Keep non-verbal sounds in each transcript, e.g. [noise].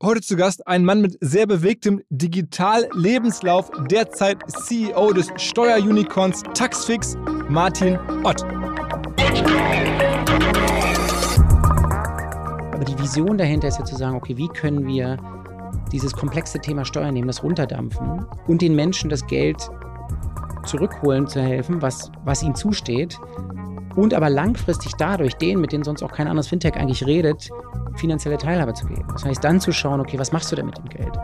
Heute zu Gast ein Mann mit sehr bewegtem Digital-Lebenslauf, derzeit CEO des Steuerunicorns Taxfix, Martin Ott. Aber die Vision dahinter ist ja zu sagen, okay, wie können wir dieses komplexe Thema Steuern nehmen, das runterdampfen und den Menschen das Geld zurückholen zu helfen, was, was ihnen zusteht. Und aber langfristig dadurch denen, mit denen sonst auch kein anderes Fintech eigentlich redet, finanzielle Teilhabe zu geben. Das heißt, dann zu schauen, okay, was machst du denn mit dem Geld?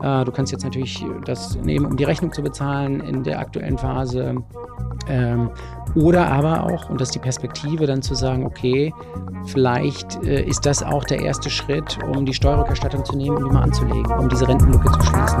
Äh, du kannst jetzt natürlich das nehmen, um die Rechnung zu bezahlen in der aktuellen Phase. Ähm, oder aber auch, und das ist die Perspektive, dann zu sagen, okay, vielleicht äh, ist das auch der erste Schritt, um die Steuerrückerstattung zu nehmen und die mal anzulegen, um diese Rentenlücke zu schließen.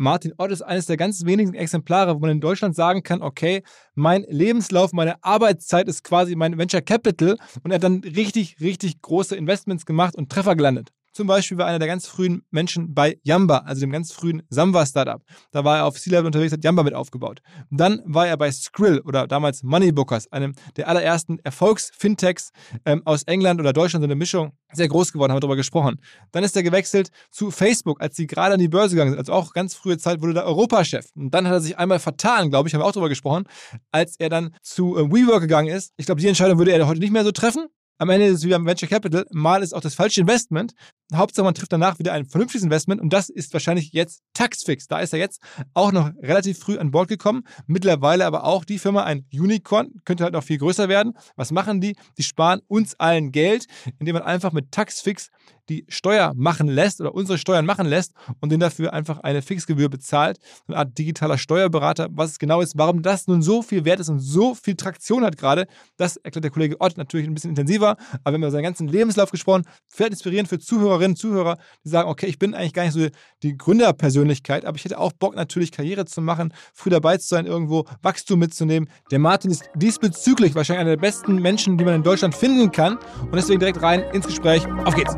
Martin Ott ist eines der ganz wenigen Exemplare, wo man in Deutschland sagen kann, okay, mein Lebenslauf, meine Arbeitszeit ist quasi mein Venture Capital und er hat dann richtig, richtig große Investments gemacht und Treffer gelandet. Zum Beispiel war einer der ganz frühen Menschen bei Yamba, also dem ganz frühen Samba-Startup. Da war er auf C-Level unterwegs, hat Yamba mit aufgebaut. Dann war er bei Skrill oder damals Moneybookers, einem der allerersten Erfolgs-Fintechs ähm, aus England oder Deutschland, so eine Mischung, sehr groß geworden, haben wir darüber gesprochen. Dann ist er gewechselt zu Facebook, als sie gerade an die Börse gegangen sind. Also auch ganz frühe Zeit wurde er Europachef. Und dann hat er sich einmal vertan, glaube ich, haben wir auch darüber gesprochen, als er dann zu äh, WeWork gegangen ist. Ich glaube, die Entscheidung würde er heute nicht mehr so treffen. Am Ende ist es wie beim Venture Capital. Mal ist auch das falsche Investment. Hauptsache, man trifft danach wieder ein vernünftiges Investment und das ist wahrscheinlich jetzt Taxfix. Da ist er jetzt auch noch relativ früh an Bord gekommen. Mittlerweile aber auch die Firma ein Unicorn, könnte halt noch viel größer werden. Was machen die? Die sparen uns allen Geld, indem man einfach mit Taxfix die Steuer machen lässt oder unsere Steuern machen lässt und denen dafür einfach eine Fixgebühr bezahlt. Eine Art digitaler Steuerberater. Was es genau ist, warum das nun so viel wert ist und so viel Traktion hat gerade, das erklärt der Kollege Ott natürlich ein bisschen intensiver. Aber wir haben über seinen ganzen Lebenslauf gesprochen. Vielleicht inspirierend für Zuhörerinnen Zuhörer, die sagen, okay, ich bin eigentlich gar nicht so die Gründerpersönlichkeit, aber ich hätte auch Bock natürlich Karriere zu machen, früh dabei zu sein, irgendwo Wachstum mitzunehmen. Der Martin ist diesbezüglich wahrscheinlich einer der besten Menschen, die man in Deutschland finden kann. Und deswegen direkt rein ins Gespräch. Auf geht's!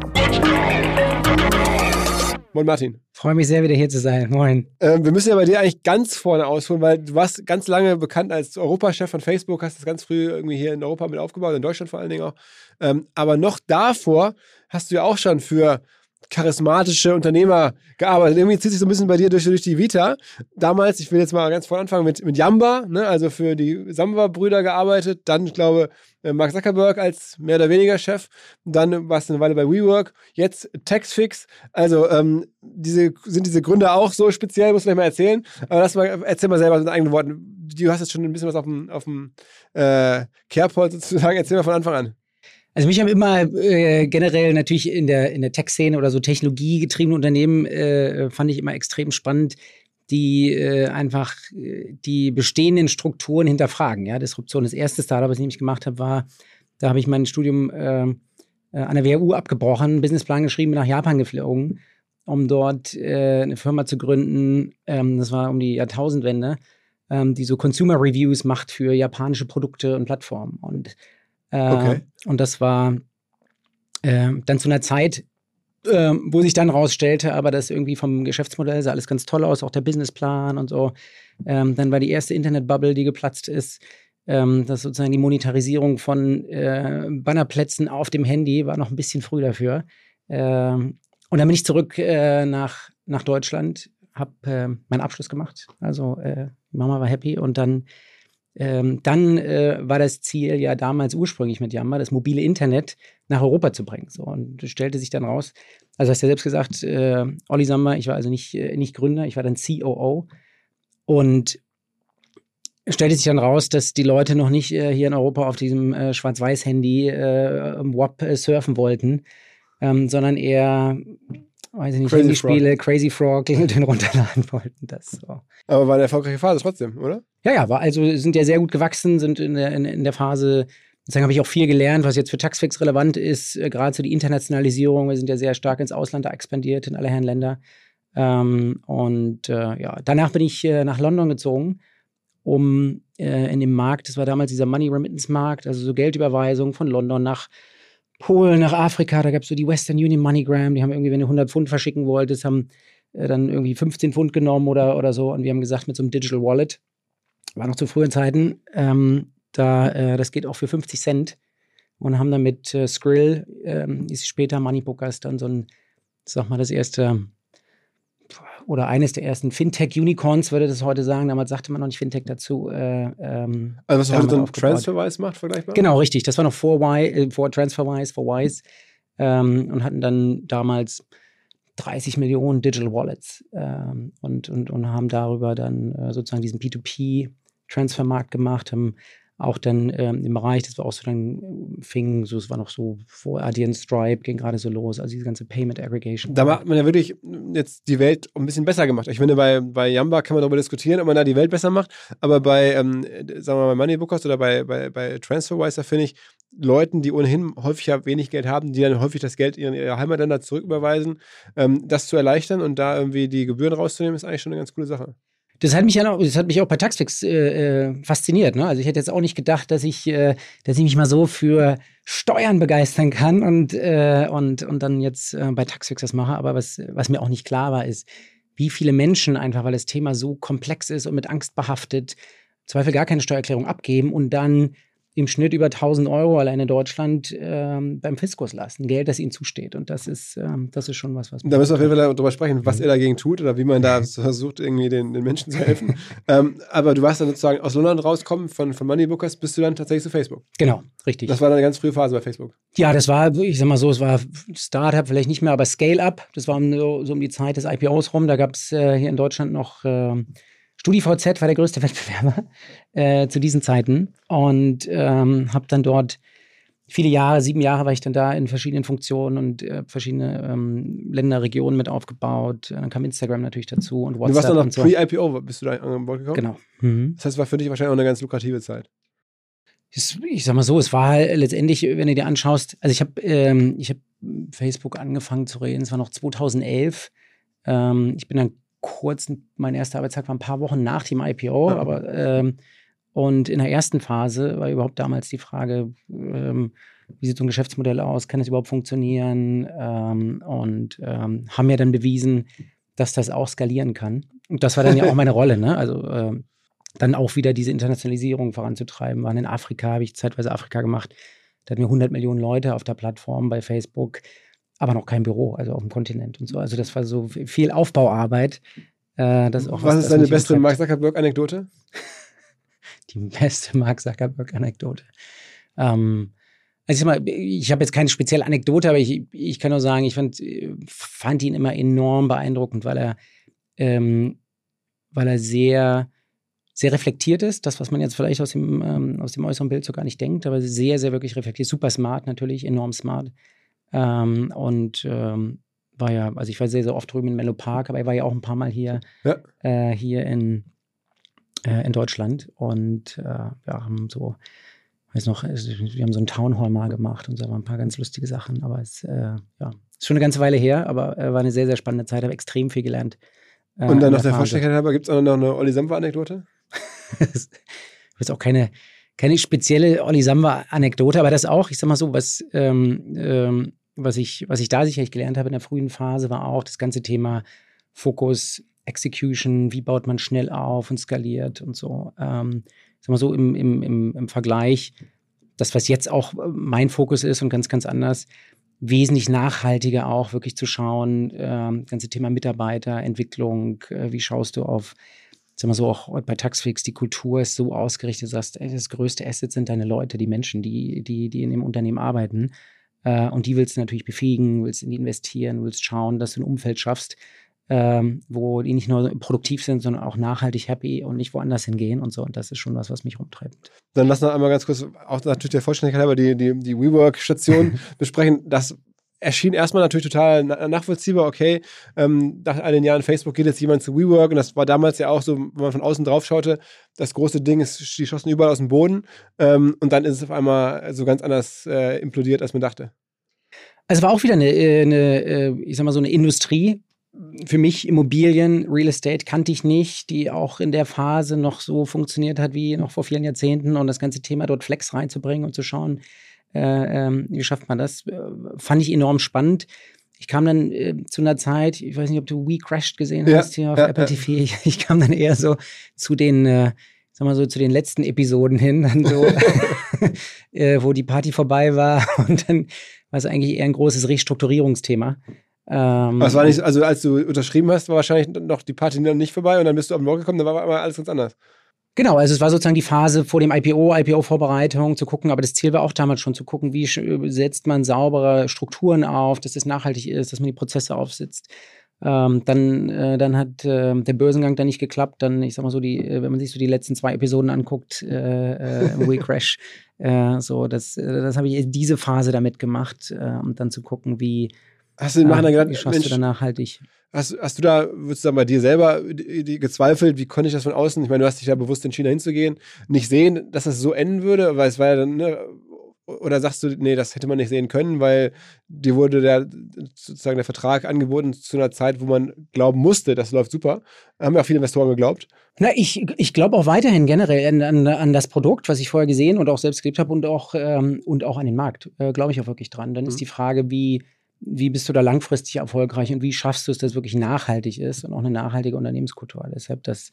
Moin Martin. Freue mich sehr, wieder hier zu sein. Moin. Ähm, wir müssen ja bei dir eigentlich ganz vorne ausholen, weil du warst ganz lange bekannt als Europachef von Facebook, hast das ganz früh irgendwie hier in Europa mit aufgebaut, in Deutschland vor allen Dingen auch. Ähm, aber noch davor hast du ja auch schon für charismatische Unternehmer gearbeitet. Irgendwie zieht sich so ein bisschen bei dir durch, durch die Vita. Damals, ich will jetzt mal ganz vorne anfangen mit, mit Yamba, ne, also für die Samba-Brüder gearbeitet. Dann, ich glaube, äh, Mark Zuckerberg als mehr oder weniger Chef. Dann warst du eine Weile bei WeWork. Jetzt Taxfix. Also, ähm, diese, sind diese Gründe auch so speziell, muss man mal erzählen. Aber lass mal, erzähl mal selber in eigenen Worten. Du hast jetzt schon ein bisschen was auf dem, auf dem äh, Kerbholz sozusagen. Erzähl mal von Anfang an. Also mich haben immer äh, generell natürlich in der, in der Tech-Szene oder so technologiegetriebene Unternehmen äh, fand ich immer extrem spannend, die äh, einfach äh, die bestehenden Strukturen hinterfragen. Ja, Disruption. Das erste Startup, was ich nämlich gemacht habe, war, da habe ich mein Studium äh, äh, an der WHU abgebrochen, Businessplan geschrieben, bin nach Japan geflogen, um dort äh, eine Firma zu gründen. Ähm, das war um die Jahrtausendwende, ähm, die so Consumer Reviews macht für japanische Produkte und Plattformen. Und, okay. und das war äh, dann zu einer Zeit, äh, wo sich dann rausstellte, aber das irgendwie vom Geschäftsmodell sah alles ganz toll aus, auch der Businessplan und so. Ähm, dann war die erste Internetbubble, die geplatzt ist. Ähm, dass sozusagen die Monetarisierung von äh, Bannerplätzen auf dem Handy war noch ein bisschen früh dafür. Ähm, und dann bin ich zurück äh, nach, nach Deutschland, habe äh, meinen Abschluss gemacht. Also äh, Mama war happy und dann, ähm, dann äh, war das Ziel ja damals ursprünglich mit Yamba, das mobile Internet nach Europa zu bringen. So, und es stellte sich dann raus, also hast du ja selbst gesagt, äh, Olli Samba, ich war also nicht, nicht Gründer, ich war dann COO. Und stellte sich dann raus, dass die Leute noch nicht äh, hier in Europa auf diesem äh, Schwarz-Weiß-Handy äh, WAP äh, surfen wollten, ähm, sondern eher, weiß ich nicht, Crazy Handyspiele, Frog. Crazy Frog [laughs] den runterladen wollten. Das so. Aber war eine erfolgreiche Phase trotzdem, oder? Ja, ja, war also sind ja sehr gut gewachsen, sind in der, in, in der Phase Deswegen habe ich auch viel gelernt, was jetzt für Taxfix relevant ist, äh, gerade so die Internationalisierung. Wir sind ja sehr stark ins Ausland expandiert, in alle Herren Länder. Ähm, und äh, ja, danach bin ich äh, nach London gezogen um äh, in dem Markt, das war damals dieser Money Remittance Markt, also so Geldüberweisung von London nach Polen, nach Afrika, da gab es so die Western Union MoneyGram, die haben irgendwie, wenn du 100 Pfund verschicken wolltest, haben äh, dann irgendwie 15 Pfund genommen oder, oder so und wir haben gesagt, mit so einem Digital Wallet, war noch zu frühen Zeiten, ähm, da, äh, das geht auch für 50 Cent und haben dann mit äh, Skrill, ähm, ist später Moneybookers, dann so ein, sag mal, das erste oder eines der ersten Fintech-Unicorns, würde das heute sagen. Damals sagte man noch nicht Fintech dazu. Äh, ähm, also was heute so ein TransferWise macht, vergleichbar? Genau, richtig. Das war noch vor, y, äh, vor TransferWise, vor Wise. Ähm, und hatten dann damals 30 Millionen Digital Wallets ähm, und, und, und haben darüber dann äh, sozusagen diesen P2P-Transfermarkt gemacht, haben auch dann ähm, im Bereich, das war auch so, dann äh, fing, so, es war noch so vor Adyen Stripe, ging gerade so los, also diese ganze Payment Aggregation. Da hat man ja wirklich jetzt die Welt ein bisschen besser gemacht. Ich finde, bei, bei Yamba kann man darüber diskutieren, ob man da die Welt besser macht, aber bei, ähm, sagen wir mal, Moneybookers oder bei, bei, bei TransferWise, finde ich, Leuten, die ohnehin häufig ja wenig Geld haben, die dann häufig das Geld in ihre Heimatländer zurücküberweisen, ähm, das zu erleichtern und da irgendwie die Gebühren rauszunehmen, ist eigentlich schon eine ganz coole Sache. Das hat mich ja noch, das hat mich auch bei Taxfix äh, äh, fasziniert. Ne? Also ich hätte jetzt auch nicht gedacht, dass ich, äh, dass ich mich mal so für Steuern begeistern kann und, äh, und, und dann jetzt äh, bei Taxfix das mache. Aber was, was mir auch nicht klar war, ist, wie viele Menschen einfach, weil das Thema so komplex ist und mit Angst behaftet, Zweifel gar keine Steuererklärung abgeben und dann im Schnitt über 1000 Euro allein in Deutschland ähm, beim Fiskus lassen. Geld, das ihnen zusteht. Und das ist, ähm, das ist schon was, was. Da müssen wir auf jeden Fall darüber sprechen, was mhm. er dagegen tut oder wie man da versucht, irgendwie den, den Menschen zu helfen. [laughs] ähm, aber du warst dann sozusagen aus London rauskommen von, von Moneybookers, bist du dann tatsächlich zu Facebook. Genau, richtig. Das war dann eine ganz frühe Phase bei Facebook. Ja, das war, ich sag mal so, es war Startup vielleicht nicht mehr, aber Scale-Up. Das war so, so um die Zeit des IPOs rum. Da gab es äh, hier in Deutschland noch. Äh, StudiVZ war der größte [laughs] Wettbewerber äh, zu diesen Zeiten und ähm, habe dann dort viele Jahre, sieben Jahre war ich dann da in verschiedenen Funktionen und äh, verschiedene ähm, Länder, Regionen mit aufgebaut. Dann kam Instagram natürlich dazu und WhatsApp. Du warst dann noch pre-IPO, bist du da an Bord gekommen? Genau. Mhm. Das heißt, es war für dich wahrscheinlich auch eine ganz lukrative Zeit. Ich sag mal so, es war halt letztendlich, wenn du dir anschaust, also ich habe ähm, hab Facebook angefangen zu reden, es war noch 2011. Ähm, ich bin dann kurz, mein erster Arbeitstag war ein paar Wochen nach dem IPO, ja. aber ähm, und in der ersten Phase war überhaupt damals die Frage, ähm, wie sieht so ein Geschäftsmodell aus, kann es überhaupt funktionieren? Ähm, und ähm, haben ja dann bewiesen, dass das auch skalieren kann. Und das war dann ja auch meine Rolle, ne? Also äh, dann auch wieder diese Internationalisierung voranzutreiben. Waren in Afrika, habe ich zeitweise Afrika gemacht. Da hatten wir 100 Millionen Leute auf der Plattform bei Facebook aber noch kein Büro, also auf dem Kontinent und so. Also das war so viel Aufbauarbeit. Äh, das auch was, was ist deine beste Mark Zuckerberg-Anekdote? [laughs] Die beste Mark Zuckerberg-Anekdote. Ähm, also ich, ich habe jetzt keine spezielle Anekdote, aber ich, ich kann nur sagen, ich fand, fand ihn immer enorm beeindruckend, weil er, ähm, weil er sehr, sehr reflektiert ist. Das, was man jetzt vielleicht aus dem, ähm, aus dem äußeren Bild so gar nicht denkt, aber sehr, sehr wirklich reflektiert. Super smart natürlich, enorm smart. Ähm, und ähm, war ja, also ich war sehr, sehr oft drüben in Mellow Park, aber er war ja auch ein paar Mal hier, ja. äh, hier in, äh, in Deutschland. Und äh, ja, haben so weiß noch, wir haben so einen Townhall mal gemacht und so waren ein paar ganz lustige Sachen, aber es äh, ja, ist schon eine ganze Weile her, aber äh, war eine sehr, sehr spannende Zeit, habe extrem viel gelernt. Äh, und dann noch der Vollständigkeit halber, gibt es auch noch eine Olli Samper-Anekdote? das [laughs] ist auch keine, keine spezielle Olli Samba-Anekdote, aber das auch, ich sag mal so, was, ähm, ähm, was, ich, was ich da sicherlich gelernt habe in der frühen Phase, war auch das ganze Thema Fokus, Execution, wie baut man schnell auf und skaliert und so. Ähm, sag mal so im, im, im, im Vergleich, das, was jetzt auch äh, mein Fokus ist und ganz, ganz anders, wesentlich nachhaltiger auch wirklich zu schauen, äh, ganze Thema Mitarbeiterentwicklung, äh, wie schaust du auf, sag mal so auch bei Taxfix, die Kultur ist so ausgerichtet, du sagst, das größte Asset sind deine Leute, die Menschen, die, die, die in dem Unternehmen arbeiten. Äh, und die willst du natürlich befähigen, willst in die investieren, willst schauen, dass du ein Umfeld schaffst, ähm, wo die nicht nur produktiv sind, sondern auch nachhaltig happy und nicht woanders hingehen und so. Und das ist schon was, was mich rumtreibt. Dann lass noch einmal ganz kurz, auch natürlich der Vollständigkeit halber, die, die, die WeWork-Station [laughs] besprechen. Das erschien erstmal natürlich total nachvollziehbar, okay, ähm, nach all den Jahren Facebook geht jetzt jemand zu WeWork und das war damals ja auch so, wenn man von außen drauf schaute, das große Ding ist, die schossen überall aus dem Boden ähm, und dann ist es auf einmal so ganz anders äh, implodiert, als man dachte. Also es war auch wieder eine, äh, eine, äh, ich sag mal so eine Industrie, für mich Immobilien, Real Estate kannte ich nicht, die auch in der Phase noch so funktioniert hat wie noch vor vielen Jahrzehnten und das ganze Thema dort Flex reinzubringen und zu schauen, äh, äh, wie schafft man das, äh, fand ich enorm spannend. Ich kam dann äh, zu einer Zeit, ich weiß nicht, ob du We Crashed gesehen ja, hast hier auf ja, Apple. TV. [laughs] Ich, ich, kam dann eher so zu den, äh, sag mal so, zu den letzten Episoden hin, dann so, [laughs] [laughs] äh, wo die Party vorbei war und dann war es eigentlich eher ein großes Restrukturierungsthema. Ähm, das war nicht, also als du unterschrieben hast, war wahrscheinlich noch die Party noch nicht vorbei und dann bist du auf den Blog gekommen, dann war aber alles ganz anders. Genau, also es war sozusagen die Phase vor dem IPO, IPO-Vorbereitung zu gucken, aber das Ziel war auch damals schon zu gucken, wie setzt man saubere Strukturen auf, dass es nachhaltig ist, dass man die Prozesse aufsetzt. Ähm, dann, äh, dann hat äh, der Börsengang dann nicht geklappt. Dann, ich sag mal so, die, äh, wenn man sich so die letzten zwei Episoden anguckt, äh, äh We Crash, [laughs] äh, so, das, das habe ich diese Phase damit gemacht, um dann zu gucken, wie, Hast du den Nachhinein gedacht, wie schaffst Mensch, du da nachhaltig? Hast, hast du da, würdest du sagen, bei dir selber die gezweifelt, wie konnte ich das von außen, ich meine, du hast dich da bewusst in China hinzugehen, nicht sehen, dass das so enden würde, weil es war ja dann, ne, oder sagst du, nee, das hätte man nicht sehen können, weil dir wurde der sozusagen der Vertrag angeboten zu einer Zeit, wo man glauben musste, das läuft super. Haben ja auch viele Investoren geglaubt. Na, ich, ich glaube auch weiterhin generell an, an, an, das Produkt, was ich vorher gesehen und auch selbst gelebt habe und auch, ähm, und auch an den Markt. Äh, glaube ich auch wirklich dran. Dann mhm. ist die Frage, wie, wie bist du da langfristig erfolgreich und wie schaffst du es, dass es wirklich nachhaltig ist und auch eine nachhaltige Unternehmenskultur. Deshalb das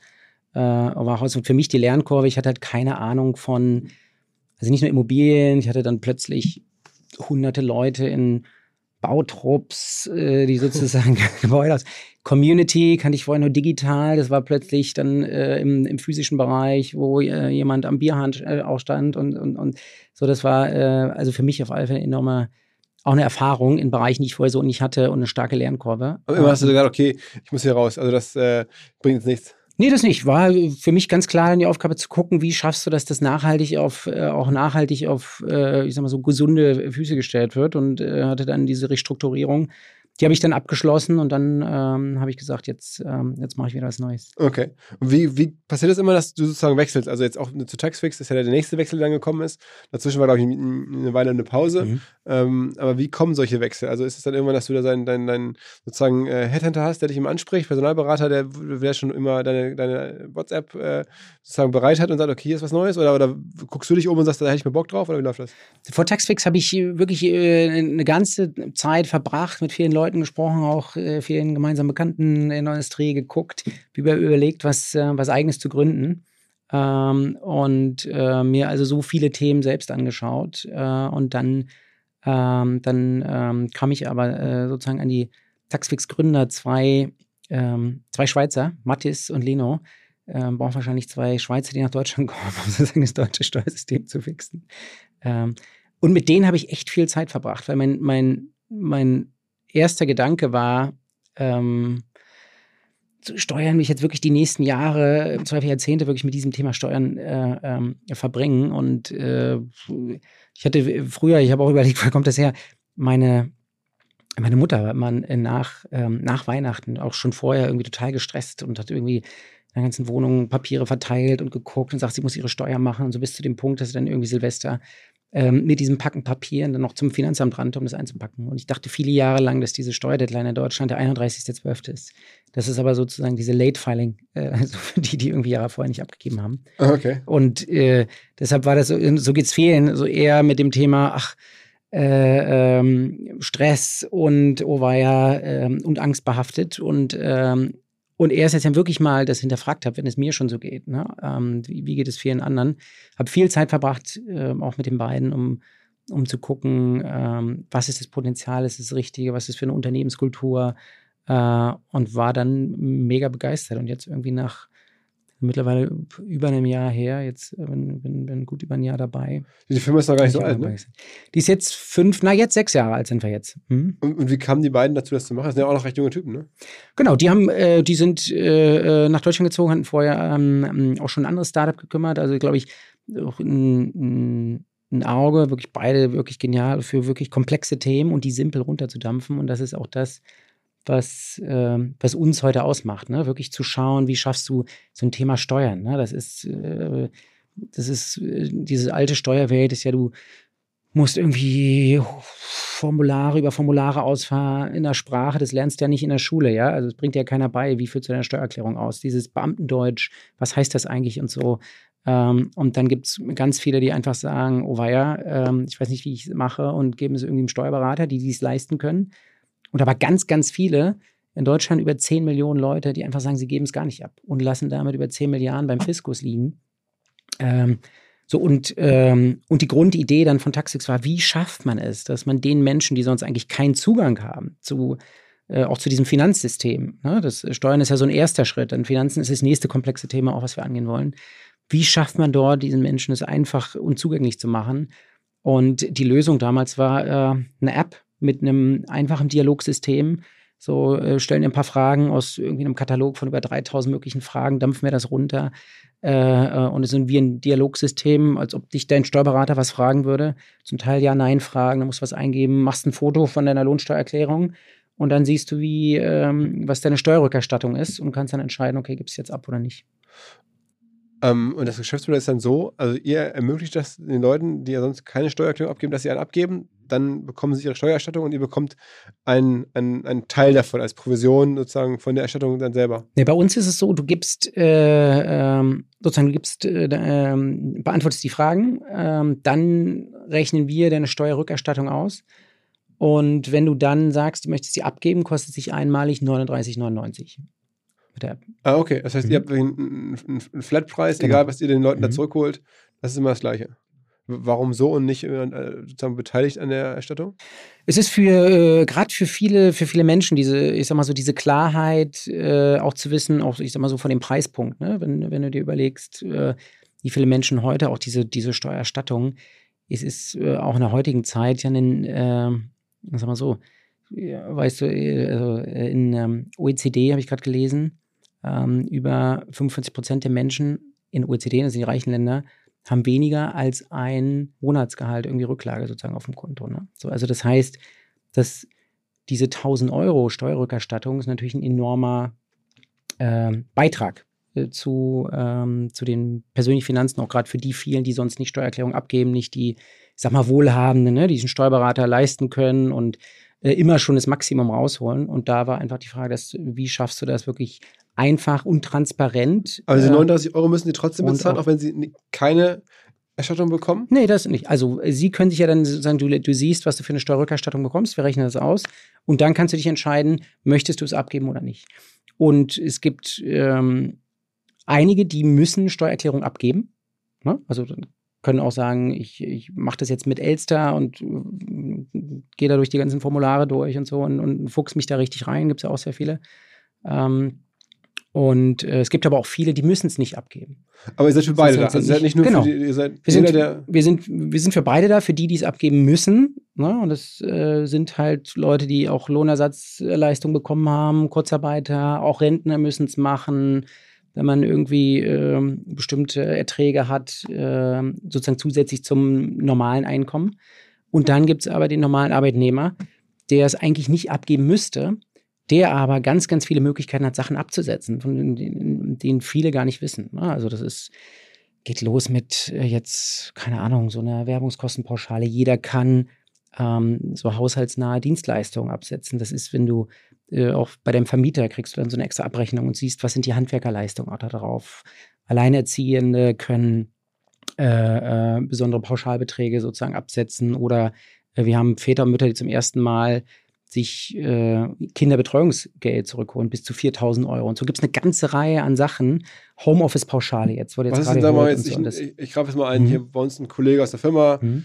äh, war auch für mich die Lernkurve. Ich hatte halt keine Ahnung von, also nicht nur Immobilien, ich hatte dann plötzlich hunderte Leute in Bautrupps, äh, die sozusagen [laughs] [laughs] Gebäude aus. Community kannte ich vorher nur digital. Das war plötzlich dann äh, im, im, physischen Bereich, wo äh, jemand am Bierhand äh, auch stand und, und, und so. Das war äh, also für mich auf alle Fälle ein enormer auch eine Erfahrung in Bereichen, die ich vorher so nicht hatte und eine starke Lernkurve. Aber immer hast du gesagt, okay, ich muss hier raus. Also das äh, bringt jetzt nichts. Nee, das nicht. War für mich ganz klar die Aufgabe zu gucken, wie schaffst du, dass das nachhaltig auf, äh, auch nachhaltig auf, äh, ich sag mal so, gesunde Füße gestellt wird und äh, hatte dann diese Restrukturierung die habe ich dann abgeschlossen und dann ähm, habe ich gesagt, jetzt, ähm, jetzt mache ich wieder was Neues. Okay. Und wie, wie passiert das immer, dass du sozusagen wechselst? Also jetzt auch zu Taxfix, ist ja der nächste Wechsel, der dann gekommen ist. Dazwischen war, glaube ich, eine Weile eine Pause. Mhm. Ähm, aber wie kommen solche Wechsel? Also ist es dann irgendwann, dass du da deinen, deinen, deinen sozusagen äh, Headhunter hast, der dich immer anspricht, Personalberater, der, der schon immer deine, deine WhatsApp äh, sozusagen bereit hat und sagt, okay, hier ist was Neues? Oder, oder guckst du dich um und sagst, da hätte ich mir Bock drauf? Oder wie läuft das? Vor Taxfix habe ich wirklich äh, eine ganze Zeit verbracht mit vielen Leuten Leuten gesprochen, auch äh, vielen gemeinsamen Bekannten in der Industrie geguckt, überlegt, was, äh, was Eigenes zu gründen. Ähm, und äh, mir also so viele Themen selbst angeschaut. Äh, und dann, ähm, dann ähm, kam ich aber äh, sozusagen an die Taxfix-Gründer, zwei, ähm, zwei Schweizer, Mathis und Lino. Ähm, brauchen wahrscheinlich zwei Schweizer, die nach Deutschland kommen, [laughs] um sozusagen das deutsche Steuersystem zu fixen. Ähm, und mit denen habe ich echt viel Zeit verbracht, weil mein, mein, mein erster Gedanke war, ähm, Steuern mich jetzt wirklich die nächsten Jahre, im Zweifel Jahrzehnte wirklich mit diesem Thema Steuern äh, ähm, verbringen. Und äh, ich hatte früher, ich habe auch überlegt, [laughs] wo kommt das her? Meine, meine Mutter war man nach, ähm, nach Weihnachten auch schon vorher irgendwie total gestresst und hat irgendwie in ganzen Wohnungen Papiere verteilt und geguckt und sagt, sie muss ihre Steuer machen und so bis zu dem Punkt, dass sie dann irgendwie Silvester ähm, mit diesem Packen Papieren dann noch zum Finanzamt rannte, um das einzupacken. Und ich dachte viele Jahre lang, dass diese Steuerdeadline in Deutschland der 31.12. ist. Das ist aber sozusagen diese Late Filing, äh, [laughs] also für die, die irgendwie Jahre vorher nicht abgegeben haben. Ah, okay. Und äh, deshalb war das so, so geht's vielen, so eher mit dem Thema, ach, äh, ähm, Stress und oh war ja ähm, und Angst behaftet und ähm, und er ist jetzt ja wirklich mal das hinterfragt hat, wenn es mir schon so geht. Ne? Ähm, wie, wie, geht es vielen anderen? Habe viel Zeit verbracht, äh, auch mit den beiden, um, um zu gucken, ähm, was ist das Potenzial, ist das Richtige, was ist für eine Unternehmenskultur äh, und war dann mega begeistert. Und jetzt irgendwie nach mittlerweile über einem Jahr her. Jetzt äh, bin, bin, bin gut über ein Jahr dabei. Die Firma ist noch gar nicht so alt, ne? Die ist jetzt fünf, na jetzt sechs Jahre alt sind wir jetzt. Hm? Und, und, wie kamen die beiden dazu, das zu machen? Das sind ja auch noch recht junge Typen, ne? Genau, die haben, äh, die sind äh, äh nach Deutschland gezogen, hatten vorher ähm, auch schon ein anderes Startup gekümmert. Also glaube ich, auch ein, ein Auge, wirklich beide wirklich genial für wirklich komplexe Themen und die simpel runterzudampfen. Und das ist auch das, was, äh, was uns heute ausmacht. Ne? Wirklich zu schauen, wie schaffst du so ein Thema Steuern. Ne? Das ist, äh, das ist äh, diese alte Steuerwelt, ist ja, du musst irgendwie Formulare über Formulare ausfahren in der Sprache, das lernst du ja nicht in der Schule, ja. Also es bringt dir ja keiner bei, wie führst du deine Steuererklärung aus? Dieses Beamtendeutsch, was heißt das eigentlich und so. Ähm, und dann gibt es ganz viele, die einfach sagen, oh weia, ähm, ich weiß nicht, wie ich es mache und geben es irgendwie einem Steuerberater, die dies leisten können. Und aber ganz, ganz viele, in Deutschland über 10 Millionen Leute, die einfach sagen, sie geben es gar nicht ab und lassen damit über 10 Milliarden beim Fiskus liegen. Ähm, so und, ähm, und die Grundidee dann von Taxix war, wie schafft man es, dass man den Menschen, die sonst eigentlich keinen Zugang haben zu äh, auch zu diesem Finanzsystem. Ne? Das Steuern ist ja so ein erster Schritt. Dann Finanzen ist das nächste komplexe Thema, auch was wir angehen wollen. Wie schafft man dort, diesen Menschen es einfach und zugänglich zu machen? Und die Lösung damals war äh, eine App, mit einem einfachen Dialogsystem. So äh, stellen ein paar Fragen aus irgendwie einem Katalog von über 3000 möglichen Fragen, dampfen wir das runter. Äh, äh, und es sind wie ein Dialogsystem, als ob dich dein Steuerberater was fragen würde. Zum Teil Ja-Nein-Fragen, du musst was eingeben, machst ein Foto von deiner Lohnsteuererklärung und dann siehst du, wie, ähm, was deine Steuerrückerstattung ist und kannst dann entscheiden, okay, gibst du jetzt ab oder nicht. Ähm, und das Geschäftsmodell ist dann so, also ihr ermöglicht das den Leuten, die ja sonst keine Steuererklärung abgeben, dass sie einen abgeben, dann bekommen sie ihre Steuererstattung und ihr bekommt einen, einen, einen Teil davon als Provision sozusagen von der Erstattung dann selber. Nee, bei uns ist es so, du gibst äh, ähm, sozusagen, du gibst, äh, äh, beantwortest die Fragen, ähm, dann rechnen wir deine Steuerrückerstattung aus. Und wenn du dann sagst, du möchtest sie abgeben, kostet sich einmalig 39,99 mit der App. Ah, okay. Das heißt, mhm. ihr habt einen, einen Flatpreis, genau. egal was ihr den Leuten mhm. da zurückholt. Das ist immer das Gleiche. Warum so und nicht äh, sozusagen beteiligt an der Erstattung? Es ist für äh, gerade für viele für viele Menschen diese ich sag mal so diese Klarheit äh, auch zu wissen auch ich sag mal so von dem Preispunkt ne? wenn, wenn du dir überlegst äh, wie viele Menschen heute auch diese diese Steuererstattung es ist äh, auch in der heutigen Zeit ja ein äh, sag mal so weißt du also in ähm, OECD habe ich gerade gelesen ähm, über 45 Prozent der Menschen in OECD, das sind die reichen Länder, haben weniger als ein Monatsgehalt irgendwie Rücklage sozusagen auf dem Konto. Ne? So, also das heißt, dass diese 1000 Euro Steuerrückerstattung ist natürlich ein enormer äh, Beitrag zu, ähm, zu den persönlichen Finanzen, auch gerade für die vielen, die sonst nicht Steuererklärung abgeben, nicht die, ich sag mal, Wohlhabenden, ne, die diesen Steuerberater leisten können und äh, immer schon das Maximum rausholen. Und da war einfach die Frage, dass, wie schaffst du das wirklich einfach und transparent? Aber diese 39 äh, Euro müssen Sie trotzdem bezahlen, auch, auch wenn Sie keine Erstattung bekommen? Nee, das nicht. Also Sie können sich ja dann sagen, du, du siehst, was du für eine Steuerrückerstattung bekommst, wir rechnen das aus und dann kannst du dich entscheiden, möchtest du es abgeben oder nicht. Und es gibt ähm, einige, die müssen Steuererklärung abgeben. Ne? Also können auch sagen, ich, ich mache das jetzt mit Elster und äh, gehe da durch die ganzen Formulare durch und so und, und fuchs mich da richtig rein. Gibt es ja auch sehr viele. Ähm, und äh, es gibt aber auch viele, die müssen es nicht abgeben. Aber ihr seid für beide da. Also ihr seid nicht nur genau. für die, ihr seid wir sind, der wir, sind, wir sind für beide da, für die, die es abgeben müssen. Ne? Und das äh, sind halt Leute, die auch Lohnersatzleistung bekommen haben, Kurzarbeiter, auch Rentner müssen es machen wenn man irgendwie äh, bestimmte Erträge hat, äh, sozusagen zusätzlich zum normalen Einkommen. Und dann gibt es aber den normalen Arbeitnehmer, der es eigentlich nicht abgeben müsste, der aber ganz, ganz viele Möglichkeiten hat, Sachen abzusetzen, von denen, viele gar nicht wissen. Ne? Also das ist, geht los mit äh, jetzt, keine Ahnung, so einer Werbungskostenpauschale. Jeder kann ähm, so haushaltsnahe Dienstleistungen absetzen. Das ist, wenn du äh, auch bei deinem Vermieter kriegst du dann so eine extra Abrechnung und siehst, was sind die Handwerkerleistungen auch da drauf. Alleinerziehende können äh, äh, besondere Pauschalbeträge sozusagen absetzen oder äh, wir haben Väter und Mütter, die zum ersten Mal sich äh, Kinderbetreuungsgeld zurückholen, bis zu 4000 Euro. Und so gibt es eine ganze Reihe an Sachen. Homeoffice-Pauschale jetzt. Wurde jetzt Was ist denn da mal jetzt? So ich, ich, ich greife jetzt mal ein, mhm. hier bei uns ein Kollege aus der Firma, mhm.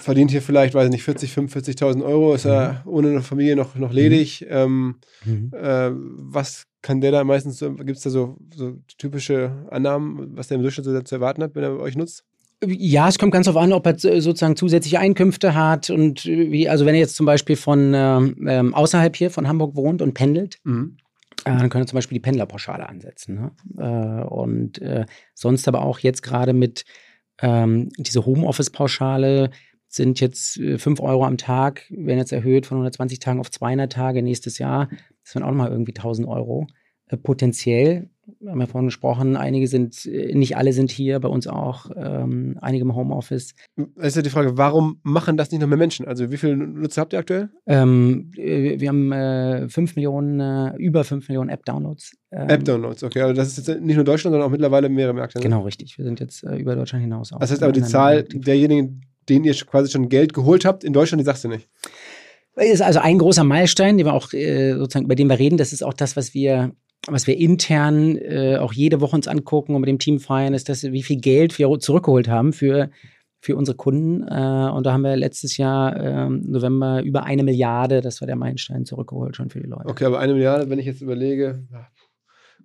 verdient hier vielleicht, weiß ich nicht, 40, 45.000 Euro, ist mhm. er ohne eine Familie noch, noch ledig. Mhm. Ähm, mhm. äh, was kann der da meistens, gibt es da so, so typische Annahmen, was der im Durchschnitt so zu erwarten hat, wenn er euch nutzt? Ja, es kommt ganz darauf an, ob er sozusagen zusätzliche Einkünfte hat und wie, also wenn er jetzt zum Beispiel von ähm, außerhalb hier von Hamburg wohnt und pendelt, mhm. äh, dann können wir zum Beispiel die Pendlerpauschale ansetzen. Ne? Äh, und äh, sonst aber auch jetzt gerade mit ähm, diese Homeoffice-Pauschale sind jetzt 5 äh, Euro am Tag, werden jetzt erhöht von 120 Tagen auf 200 Tage nächstes Jahr. Das wären auch nochmal irgendwie 1000 Euro. Äh, potenziell wir haben ja vorhin gesprochen, einige sind, äh, nicht alle sind hier, bei uns auch, ähm, einige im Homeoffice. Das ist ja die Frage, warum machen das nicht noch mehr Menschen? Also wie viele Nutzer habt ihr aktuell? Ähm, äh, wir haben äh, 5 Millionen, äh, über 5 Millionen App-Downloads. Ähm, App-Downloads, okay. Also das ist jetzt nicht nur Deutschland, sondern auch mittlerweile mehrere Märkte. Ne? Genau, richtig. Wir sind jetzt äh, über Deutschland hinaus auch. Das heißt aber die Zahl derjenigen, denen ihr quasi schon Geld geholt habt, in Deutschland, die sagst du nicht? Ist also ein großer Meilenstein, den wir auch äh, sozusagen, über den wir reden. Das ist auch das, was wir was wir intern äh, auch jede Woche uns angucken und mit dem Team feiern, ist, dass wie viel Geld wir zurückgeholt haben für, für unsere Kunden. Äh, und da haben wir letztes Jahr äh, November über eine Milliarde, das war der Meilenstein, zurückgeholt schon für die Leute. Okay, aber eine Milliarde, wenn ich jetzt überlege,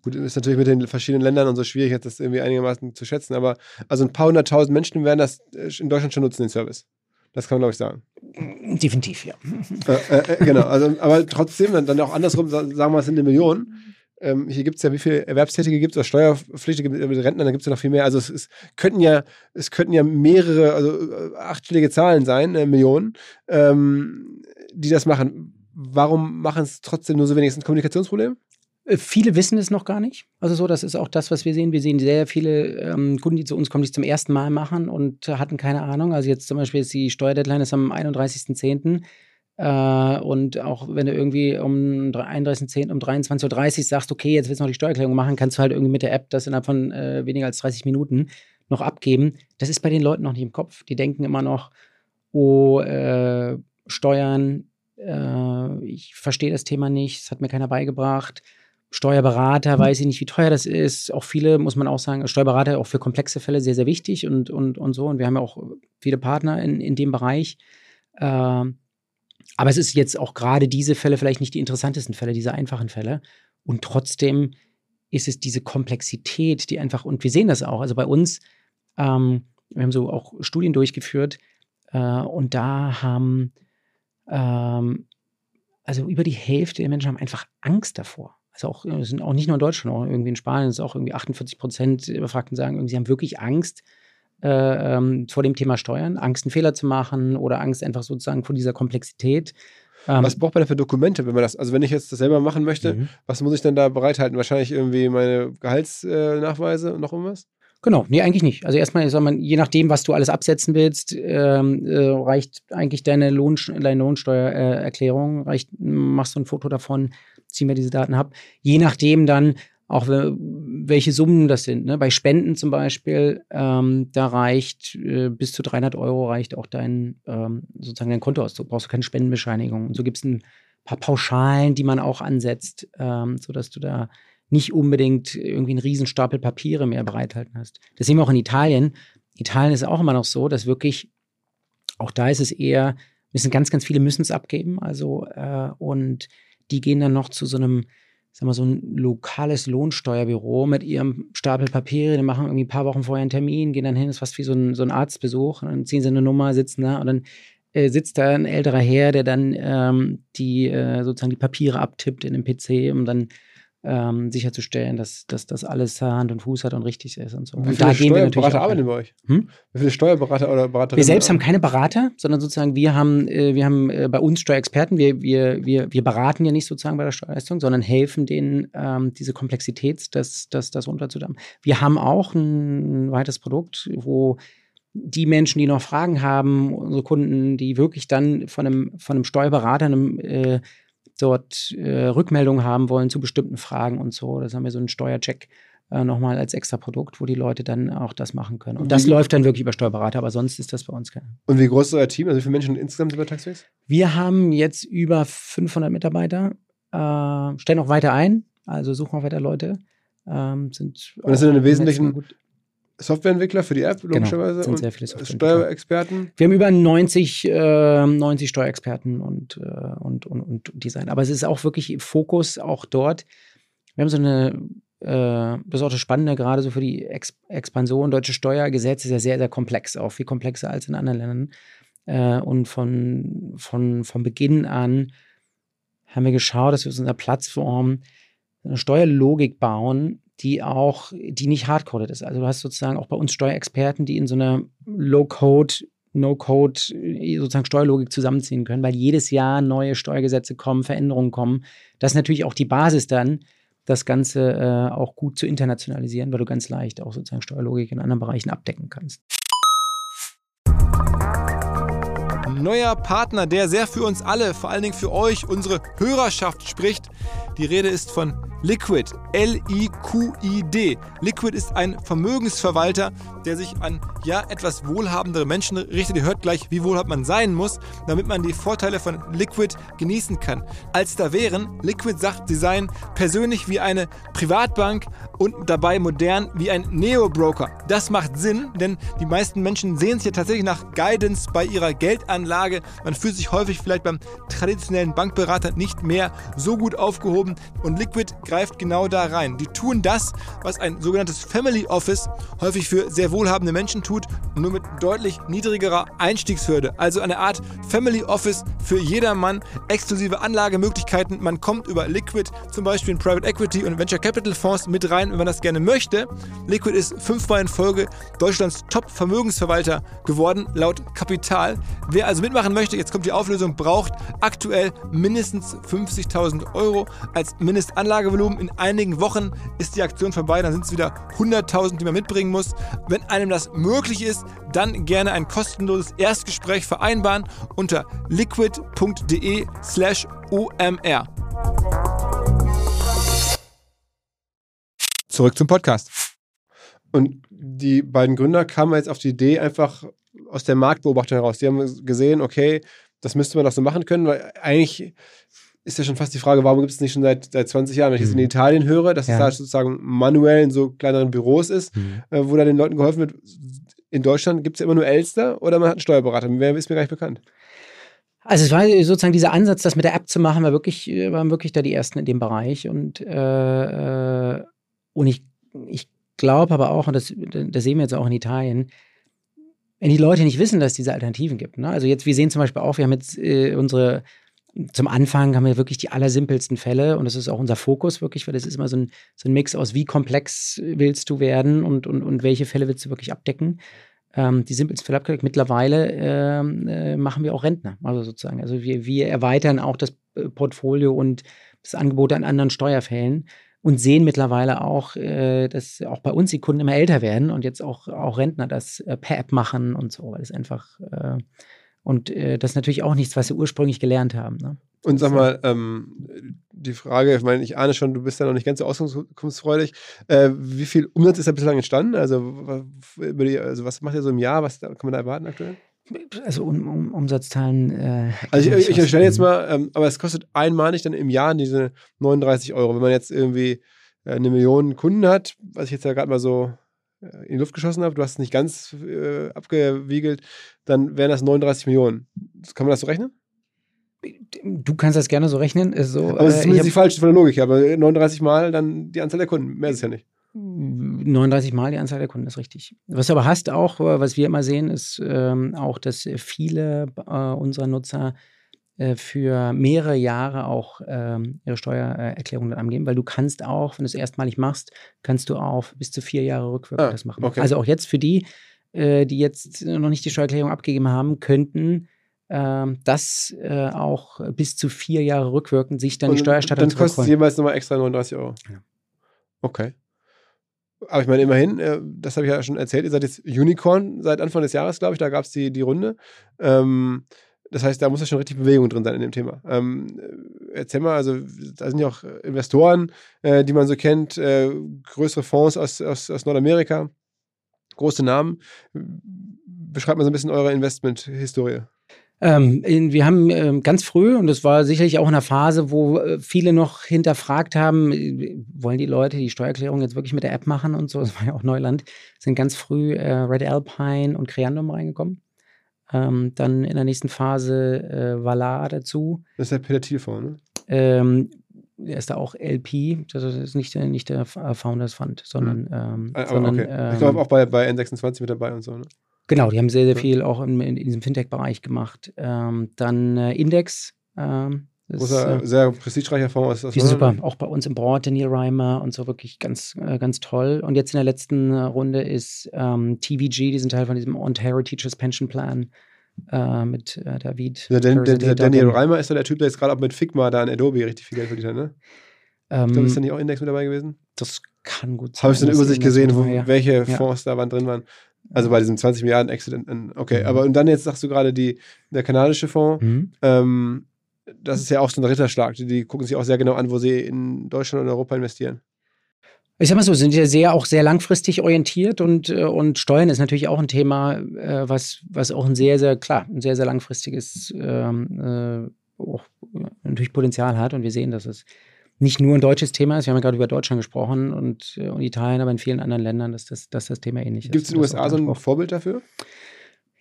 gut, ist natürlich mit den verschiedenen Ländern und so schwierig, das irgendwie einigermaßen zu schätzen, aber also ein paar hunderttausend Menschen werden das äh, in Deutschland schon nutzen, den Service. Das kann man, glaube ich, sagen. Definitiv, ja. Äh, äh, genau, also, aber trotzdem, dann, dann auch andersrum, sagen wir, es sind eine Million ähm, hier gibt es ja, wie viele Erwerbstätige gibt es, Steuerpflichtige, Rentner, dann gibt es ja noch viel mehr. Also es, es, könnten ja, es könnten ja mehrere, also äh, achtstellige Zahlen sein, äh, Millionen, ähm, die das machen. Warum machen es trotzdem nur so wenig? Ist ein Kommunikationsproblem? Äh, viele wissen es noch gar nicht. Also so, das ist auch das, was wir sehen. Wir sehen sehr viele ähm, Kunden, die zu uns kommen, die es zum ersten Mal machen und hatten keine Ahnung. Also jetzt zum Beispiel ist die Steuerdeadline ist am 31.10. Äh, und auch wenn du irgendwie um 31.10. um 23.30 Uhr sagst, okay, jetzt willst du noch die Steuererklärung machen, kannst du halt irgendwie mit der App das innerhalb von äh, weniger als 30 Minuten noch abgeben. Das ist bei den Leuten noch nicht im Kopf. Die denken immer noch, oh, äh, Steuern, äh, ich verstehe das Thema nicht, es hat mir keiner beigebracht. Steuerberater, weiß ich nicht, wie teuer das ist. Auch viele, muss man auch sagen, Steuerberater auch für komplexe Fälle sehr, sehr wichtig und, und, und so. Und wir haben ja auch viele Partner in, in dem Bereich. Äh, aber es ist jetzt auch gerade diese Fälle vielleicht nicht die interessantesten Fälle, diese einfachen Fälle. Und trotzdem ist es diese Komplexität, die einfach, und wir sehen das auch, also bei uns, ähm, wir haben so auch Studien durchgeführt äh, und da haben, ähm, also über die Hälfte der Menschen haben einfach Angst davor. Also auch, sind auch nicht nur in Deutschland, auch irgendwie in Spanien, ist auch irgendwie 48 Prozent der Befragten sagen, sie haben wirklich Angst, äh, ähm, vor dem Thema Steuern, Angst, einen Fehler zu machen oder Angst einfach sozusagen vor dieser Komplexität. Ähm, was braucht man denn für Dokumente, wenn man das, also wenn ich jetzt das selber machen möchte, mhm. was muss ich denn da bereithalten? Wahrscheinlich irgendwie meine Gehaltsnachweise und noch irgendwas? Genau, nee, eigentlich nicht. Also erstmal, sag mal, je nachdem, was du alles absetzen willst, ähm, äh, reicht eigentlich deine, Lohn, deine Lohnsteuererklärung, reicht, machst du ein Foto davon, ziehen wir diese Daten ab. Je nachdem dann, auch welche Summen das sind. Ne? Bei Spenden zum Beispiel, ähm, da reicht äh, bis zu 300 Euro reicht auch dein ähm, sozusagen dein Kontoauszug. Brauchst du keine Spendenbescheinigung. Und so gibt es ein paar Pauschalen, die man auch ansetzt, ähm, sodass du da nicht unbedingt irgendwie einen Riesenstapel Papiere mehr bereithalten hast. Das sehen wir auch in Italien. Italien ist auch immer noch so, dass wirklich, auch da ist es eher, müssen ganz, ganz viele müssen es abgeben. Also, äh, und die gehen dann noch zu so einem sag mal, so ein lokales Lohnsteuerbüro mit ihrem Stapel Papiere, die machen irgendwie ein paar Wochen vorher einen Termin, gehen dann hin, ist fast wie so ein, so ein Arztbesuch, dann ziehen sie eine Nummer, sitzen da und dann äh, sitzt da ein älterer Herr, der dann ähm, die äh, sozusagen die Papiere abtippt in dem PC und dann ähm, sicherzustellen, dass, dass das alles Hand und Fuß hat und richtig ist und so. Wie Und viele da gehen wir natürlich arbeiten bei euch? Hm? Wie viele Steuerberater oder Beraterinnen? Wir selbst haben keine Berater, sondern sozusagen wir haben, äh, wir haben äh, bei uns Steuerexperten. Wir, wir, wir, wir beraten ja nicht sozusagen bei der Steuerleistung, sondern helfen denen, ähm, diese Komplexität, das, das, das runterzudampfen. Wir haben auch ein weiteres Produkt, wo die Menschen, die noch Fragen haben, unsere Kunden, die wirklich dann von einem, von einem Steuerberater einem, äh, dort äh, Rückmeldungen haben wollen zu bestimmten Fragen und so. Das haben wir so einen Steuercheck äh, nochmal als extra Produkt, wo die Leute dann auch das machen können. Und das Wie- läuft dann wirklich über Steuerberater, aber sonst ist das bei uns kein. Und wie groß ist euer Team? Also wie viele Menschen insgesamt bei Taxfix? Wir haben jetzt über 500 Mitarbeiter, äh, stellen auch weiter ein, also suchen auch weiter Leute. Ähm, sind Und das sind im Wesentlichen gut. Softwareentwickler für die App, logischerweise. sind und sehr viele. Steuerexperten. Wir haben über 90, äh, 90 Steuerexperten und, äh, und, und, und Design. Aber es ist auch wirklich Fokus auch dort. Wir haben so eine, äh, das ist auch das Spannende, gerade so für die Ex Expansion. Deutsche Steuergesetz ist ja sehr, sehr komplex, auch viel komplexer als in anderen Ländern. Äh, und von, von, von Beginn an haben wir geschaut, dass wir aus unserer Plattform eine Steuerlogik bauen, die auch, die nicht hardcoded ist. Also du hast sozusagen auch bei uns Steuerexperten, die in so einer Low-Code, No-Code äh, sozusagen Steuerlogik zusammenziehen können, weil jedes Jahr neue Steuergesetze kommen, Veränderungen kommen. Das ist natürlich auch die Basis dann, das Ganze äh, auch gut zu internationalisieren, weil du ganz leicht auch sozusagen Steuerlogik in anderen Bereichen abdecken kannst. Neuer Partner, der sehr für uns alle, vor allen Dingen für euch, unsere Hörerschaft spricht. Die Rede ist von Liquid, L-I-Q-I-D. Liquid ist ein Vermögensverwalter, der sich an ja etwas wohlhabendere Menschen richtet. Ihr hört gleich, wie wohlhabend man sein muss, damit man die Vorteile von Liquid genießen kann. Als da wären, Liquid sagt, sie seien persönlich wie eine Privatbank und dabei modern wie ein Neo-Broker. Das macht Sinn, denn die meisten Menschen sehen sich ja tatsächlich nach Guidance bei ihrer Geldanlage. Man fühlt sich häufig vielleicht beim traditionellen Bankberater nicht mehr so gut aufgehoben und Liquid greift genau da rein. Die tun das, was ein sogenanntes Family Office häufig für sehr wohlhabende Menschen tut, nur mit deutlich niedrigerer Einstiegshürde. Also eine Art Family Office für jedermann, exklusive Anlagemöglichkeiten. Man kommt über Liquid zum Beispiel in Private Equity und Venture Capital Fonds mit rein, wenn man das gerne möchte. Liquid ist fünfmal in Folge Deutschlands Top-Vermögensverwalter geworden, laut Kapital. Wer also mitmachen möchte, jetzt kommt die Auflösung, braucht aktuell mindestens 50.000 Euro als Mindestanlagevolumen. In einigen Wochen ist die Aktion vorbei, dann sind es wieder 100.000, die man mitbringen muss. Wenn einem das möglich ist, dann gerne ein kostenloses Erstgespräch vereinbaren unter liquid.de slash omr. Zurück zum Podcast. Und die beiden Gründer kamen jetzt auf die Idee einfach aus der Marktbeobachtung heraus. Die haben gesehen, okay, das müsste man doch so machen können, weil eigentlich ist ja schon fast die Frage, warum gibt es nicht schon seit, seit 20 Jahren, wenn ich jetzt in Italien höre, dass es Ja. da sozusagen manuell in so kleineren Büros ist, äh, wo da den Leuten geholfen wird. In Deutschland gibt es ja immer nur Elster oder man hat einen Steuerberater. Wer ist mir gar nicht bekannt. Also es war sozusagen dieser Ansatz, das mit der App zu machen, war wirklich, waren wirklich da die ersten in dem Bereich. Und, äh, äh, und ich, ich glaube aber auch, und das, das sehen wir jetzt auch in Italien, wenn die Leute nicht wissen, dass es diese Alternativen gibt. Ne? Also jetzt, wir sehen zum Beispiel auch, wir haben jetzt äh, unsere, zum Anfang haben wir wirklich die allersimpelsten Fälle und das ist auch unser Fokus wirklich, weil das ist immer so ein, so ein Mix aus, wie komplex willst du werden und, und, und welche Fälle willst du wirklich abdecken. Ähm, die simpelsten Fälle abgedeckt. Mittlerweile ähm, äh, machen wir auch Rentner, also sozusagen. Also wir, wir erweitern auch das äh, Portfolio und das Angebot an anderen Steuerfällen und sehen mittlerweile auch, äh, dass auch bei uns die Kunden immer älter werden und jetzt auch, auch Rentner das äh, per App machen und so, weil es einfach äh, und äh, das ist natürlich auch nichts, was sie ursprünglich gelernt haben. Ne? Und sag mal, ähm, die Frage, ich meine, ich ahne schon, du bist ja noch nicht ganz so auskunftsfreudig. Äh, wie viel Umsatz ist da bislang entstanden? Also, die, also was macht ihr so im Jahr? Was da, kann man da erwarten aktuell? Also um, um, Umsatzzahlen. Äh, Also ich, ich was- unterstelle jetzt mal, ähm, aber es kostet einmalig dann im Jahr diese 39 Euro. Wenn man jetzt irgendwie äh, eine Million Kunden hat, was ich jetzt ja gerade mal so äh, in die Luft geschossen habe, du hast es nicht ganz äh, abgewiegelt, dann wären das 39 Millionen. Kann man das so rechnen? Du kannst das gerne so rechnen. ist So, Aber es ist äh, ich zumindest die falsche von der Logik her, aber 39 Mal dann die Anzahl der Kunden. Mehr ist es ja nicht. 39 Mal die Anzahl der Kunden ist richtig. Was du aber hast auch, äh, was wir immer sehen, ist ähm, auch, dass viele äh, unserer Nutzer äh, für mehrere Jahre auch ähm, ihre Steuererklärung dann angeben, weil du kannst auch, wenn du es erstmalig machst, kannst du auch bis zu vier Jahre rückwirkend Ah, das machen. okay. Also auch jetzt für die, äh, die jetzt noch nicht die Steuererklärung abgegeben haben, könnten ähm, das äh, auch bis zu vier Jahre rückwirkend sich dann die Und Steuererstattung Dann kostet es jeweils nochmal extra 39 Euro. Ja. Okay. Aber ich meine, immerhin, äh, das habe ich ja schon erzählt, ihr seid jetzt Unicorn seit Anfang des Jahres, glaube ich, da gab es die, die Runde. Ähm, das heißt, da muss ja schon richtig Bewegung drin sein in dem Thema. Ähm, äh, erzähl mal, also da sind ja auch Investoren, äh, die man so kennt, äh, größere Fonds aus, aus, aus Nordamerika, große Namen. Beschreibt mal so ein bisschen eure Investment-Historie. Ähm, wir haben ähm, ganz früh, und das war sicherlich auch in einer Phase, wo äh, viele noch hinterfragt haben, äh, wollen die Leute die Steuererklärung jetzt wirklich mit der App machen und so, das war ja auch Neuland, sind ganz früh äh, Red Alpine und Creandum reingekommen. Ähm, dann in der nächsten Phase äh, Valar dazu. Das ist der Peter Thiel-Fonds, ne? Ähm, er ist da auch LP, das ist nicht, der- nicht der F- Founders Fund, sondern, ähm, Ah, sondern okay. ähm, ich glaube auch bei, bei N26 mit dabei und so, ne? Genau, die haben sehr, sehr Ja. viel auch in, in, diesem Fintech-Bereich gemacht. Ähm, dann äh, Index. Ähm, das Großer, äh, sehr prestigereicher Fonds aus, aus die sind super, auch bei uns im Board, der Neil Reimer und so wirklich ganz, äh, ganz toll. Und jetzt in der letzten äh, Runde ist ähm, TVG, die sind Teil von diesem Ontario Teachers Pension Plan äh, mit äh, David. Dan, der, Thursday dieser Daniel. Reimer ist ja der Typ, der jetzt gerade auch mit Figma da in Adobe richtig viel Geld verdient hat, ne? Ich glaube, ist da Ähm, nicht auch Index mit dabei gewesen? das kann gut sein. Habe ich so eine Übersicht gesehen, wo, ja. welche Ja. Fonds da waren, drin waren. Also bei diesem 20 Milliarden Exit. in- in- Okay, Mhm. aber und dann jetzt sagst du gerade, die, der kanadische Fonds, Mhm. ähm, das ist ja auch so ein Ritterschlag. Die, die gucken sich auch sehr genau an, wo sie in Deutschland und Europa investieren. Ich sag mal so, sind ja sehr auch sehr langfristig orientiert und, äh, und Steuern ist natürlich auch ein Thema, äh, was, was auch ein sehr, sehr, klar, ein sehr, sehr langfristiges ähm, äh, auch äh, natürlich Potenzial hat. Und wir sehen, dass es nicht nur ein deutsches Thema ist. Wir haben ja gerade über Deutschland gesprochen und, äh, und Italien, aber in vielen anderen Ländern, dass das, dass das Thema ähnlich ist. Gibt es in den USA so ein. Vorbild dafür?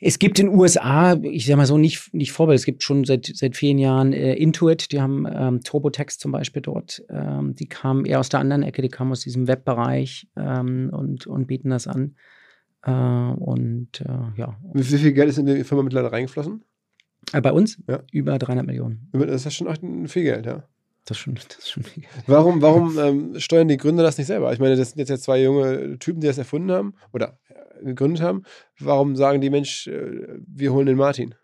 Es gibt in den USA, ich sag mal so, nicht, nicht Vorbild, es gibt schon seit, seit vielen Jahren äh, Intuit, die haben ähm, TurboTax zum Beispiel dort. Ähm, die kamen eher aus der anderen Ecke, die kamen aus diesem Webbereich ähm, und, und bieten das an. Äh, und äh, ja, Wie, wie viel Geld ist in die Firma mittlerweile reingeflossen? äh, bei uns Ja. über 300 Millionen. Das ist ja schon echt viel Geld, ja. Das ist schon, das ist schon. Warum, warum ähm, steuern die Gründer das nicht selber? Ich meine, das sind jetzt ja zwei junge Typen, die das erfunden haben oder äh, gegründet haben. Warum sagen die Mensch, äh, wir holen den Martin?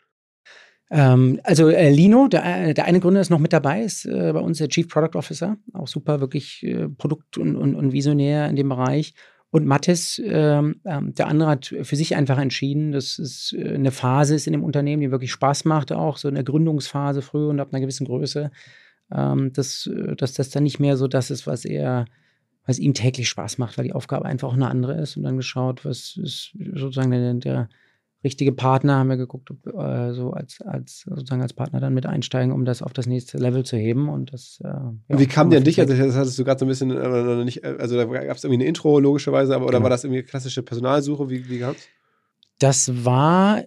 Ähm, also äh, Lino, der, äh, der eine Gründer ist noch mit dabei, ist äh, bei uns der Chief Product Officer, auch super, wirklich äh, Produkt- und, und, und Visionär in dem Bereich. Und Mathis, ähm, ähm, der andere hat für sich einfach entschieden, dass es eine Phase ist in dem Unternehmen, die wirklich Spaß macht, auch so eine Gründungsphase früh und ab einer gewissen Größe, ähm, dass, äh, dass das dann nicht mehr so das ist, was er, was ihm täglich Spaß macht, weil die Aufgabe einfach auch eine andere ist und dann geschaut, was ist sozusagen der, der richtige Partner, haben wir geguckt, ob äh, so als, als sozusagen als Partner dann mit einsteigen, um das auf das nächste Level zu heben. Und das äh, ja, Wie kam an dich? Also, das hattest du gerade so ein bisschen, äh, nicht, äh, also da gab es irgendwie eine Intro, logischerweise, aber oder Genau. war das irgendwie klassische Personalsuche? Wie, wie kam's? Das war,